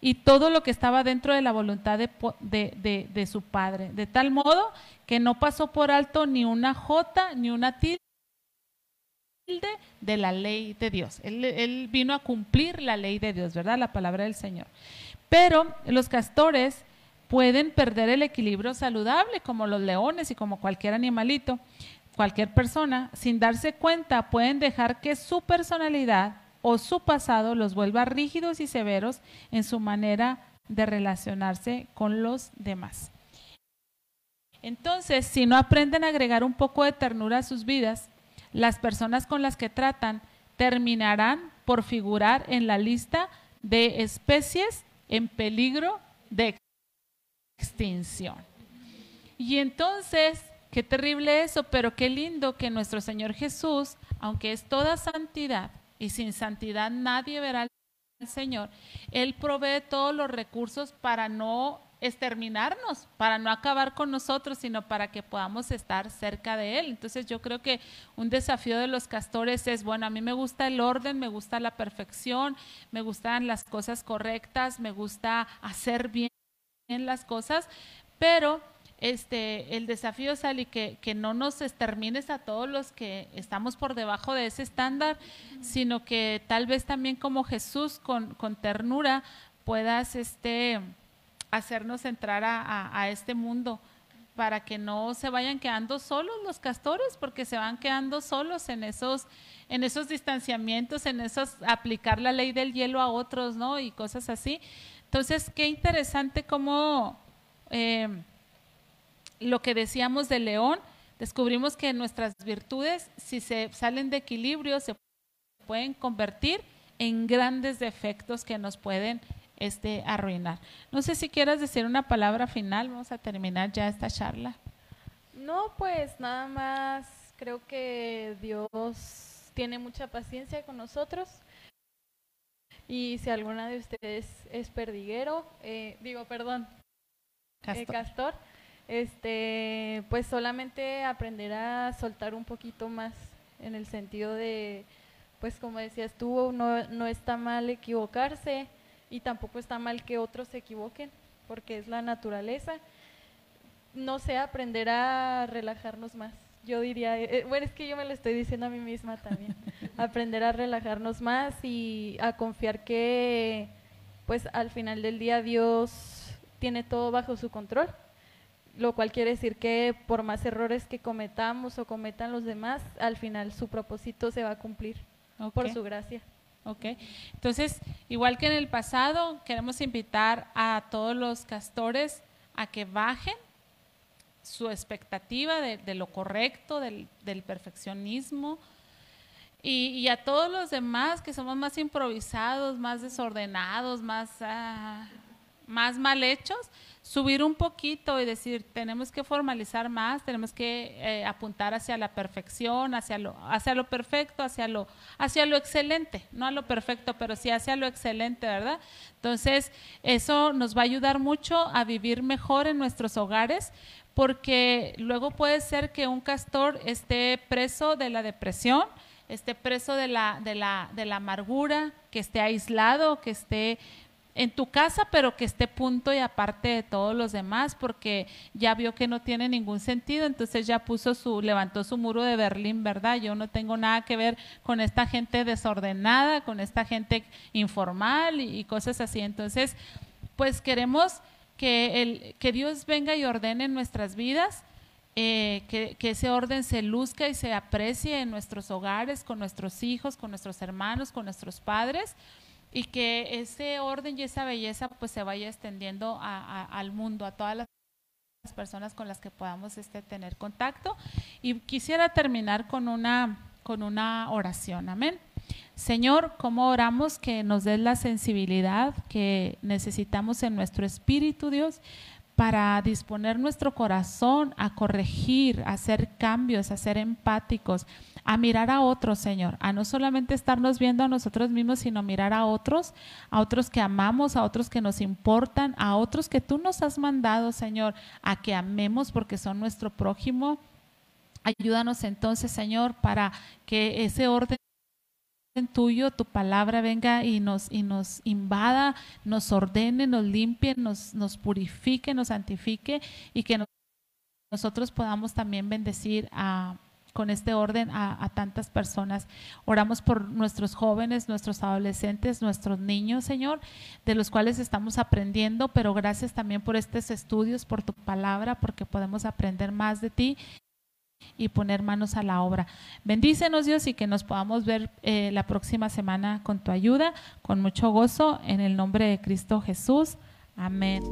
y todo lo que estaba dentro de la voluntad de, su Padre. De tal modo que no pasó por alto ni una jota ni una tilde de la ley de Dios. Él, él vino a cumplir la ley de Dios, ¿verdad? La palabra del Señor. Pero los castores pueden perder el equilibrio saludable, como los leones y como cualquier animalito, cualquier persona, sin darse cuenta, pueden dejar que su personalidad o su pasado los vuelva rígidos y severos en su manera de relacionarse con los demás. Entonces, si no aprenden a agregar un poco de ternura a sus vidas, las personas con las que tratan terminarán por figurar en la lista de especies en peligro de extinción. Y entonces, qué terrible eso, pero qué lindo que nuestro Señor Jesús, aunque es toda santidad, y sin santidad nadie verá al Señor, Él provee todos los recursos para no exterminarnos, para no acabar con nosotros, sino para que podamos estar cerca de Él. Entonces yo creo que un desafío de los castores es, bueno, a mí me gusta el orden, me gusta la perfección, me gustan las cosas correctas, me gusta hacer bien las cosas, pero este, el desafío sale que, que no nos extermines a todos los que estamos por debajo de ese estándar, sino que tal vez también como Jesús con, con ternura puedas este, hacernos entrar a, a, este mundo para que no se vayan quedando solos los castores, porque se van quedando solos en esos, en esos distanciamientos, en esos aplicar la ley del hielo a otros, ¿no? Y cosas así. Entonces, qué interesante cómo eh, lo que decíamos de León, descubrimos que nuestras virtudes, si se salen de equilibrio, se pueden convertir en grandes defectos que nos pueden este, arruinar. No sé si quieras decir una palabra final, vamos a terminar ya esta charla. No, pues nada más creo que Dios tiene mucha paciencia con nosotros. Y si alguna de ustedes es perdiguero, eh, digo, perdón, eh, castor, este, pues solamente aprender a soltar un poquito más en el sentido de, pues como decías tú, no, no está mal equivocarse, y tampoco está mal que otros se equivoquen, porque es la naturaleza. No sé, aprender a relajarnos más. Yo diría, eh, eh, bueno, es que yo me lo estoy diciendo a mí misma también. aprender a relajarnos más y a confiar que, pues al final del día Dios tiene todo bajo su control, lo cual quiere decir que por más errores que cometamos o cometan los demás, al final su propósito se va a cumplir por su gracia. ¿ok? Entonces, igual que en el pasado, queremos invitar a todos los castores a que bajen su expectativa de, lo correcto, del, perfeccionismo, y, a todos los demás que somos más improvisados, más desordenados, más, ah, más mal hechos, subir un poquito y decir, tenemos que formalizar más, tenemos que eh, apuntar hacia la perfección, hacia lo, hacia lo perfecto, hacia lo, hacia lo excelente, no a lo perfecto, pero sí hacia lo excelente, ¿verdad? Entonces, eso nos va a ayudar mucho a vivir mejor en nuestros hogares, porque luego puede ser que un castor esté preso de la depresión, esté preso de la, de la, de la amargura, que esté aislado, que esté en tu casa, pero que esté punto y aparte de todos los demás, porque ya vio que no tiene ningún sentido, entonces ya puso su, levantó su muro de Berlín, ¿verdad? Yo no tengo nada que ver con esta gente desordenada, con esta gente informal y, cosas así. Entonces, pues queremos que, el, que Dios venga y ordene en nuestras vidas. Eh, que, que, ese orden se luzca y se aprecie en nuestros hogares, con nuestros hijos, con nuestros hermanos, con nuestros padres, y que ese orden y esa belleza pues se vaya extendiendo al mundo, a todas las personas con las que podamos este, tener contacto. Y quisiera terminar con una, con una oración. Amén. Señor, ¿cómo oramos que nos des la sensibilidad que necesitamos en nuestro espíritu, Dios? para disponer nuestro corazón a corregir, a hacer cambios, a ser empáticos, a mirar a otros, Señor, a no solamente estarnos viendo a nosotros mismos, sino mirar a otros, a otros que amamos, a otros que nos importan, a otros que tú nos has mandado, Señor, a que amemos porque son nuestro prójimo. Ayúdanos entonces, Señor, para que ese orden tuyo, tu palabra venga y nos, y nos invada, nos ordene, nos limpie, nos, nos purifique, nos santifique y que nosotros podamos también bendecir a, con este orden a, tantas personas. Oramos por nuestros jóvenes, nuestros adolescentes, nuestros niños, Señor, de los cuales estamos aprendiendo, pero gracias también por estos estudios, por tu palabra, porque podemos aprender más de ti y poner manos a la obra. Bendícenos Dios y que nos podamos ver eh, la próxima semana con tu ayuda, con mucho gozo, en el nombre de Cristo Jesús. Amén.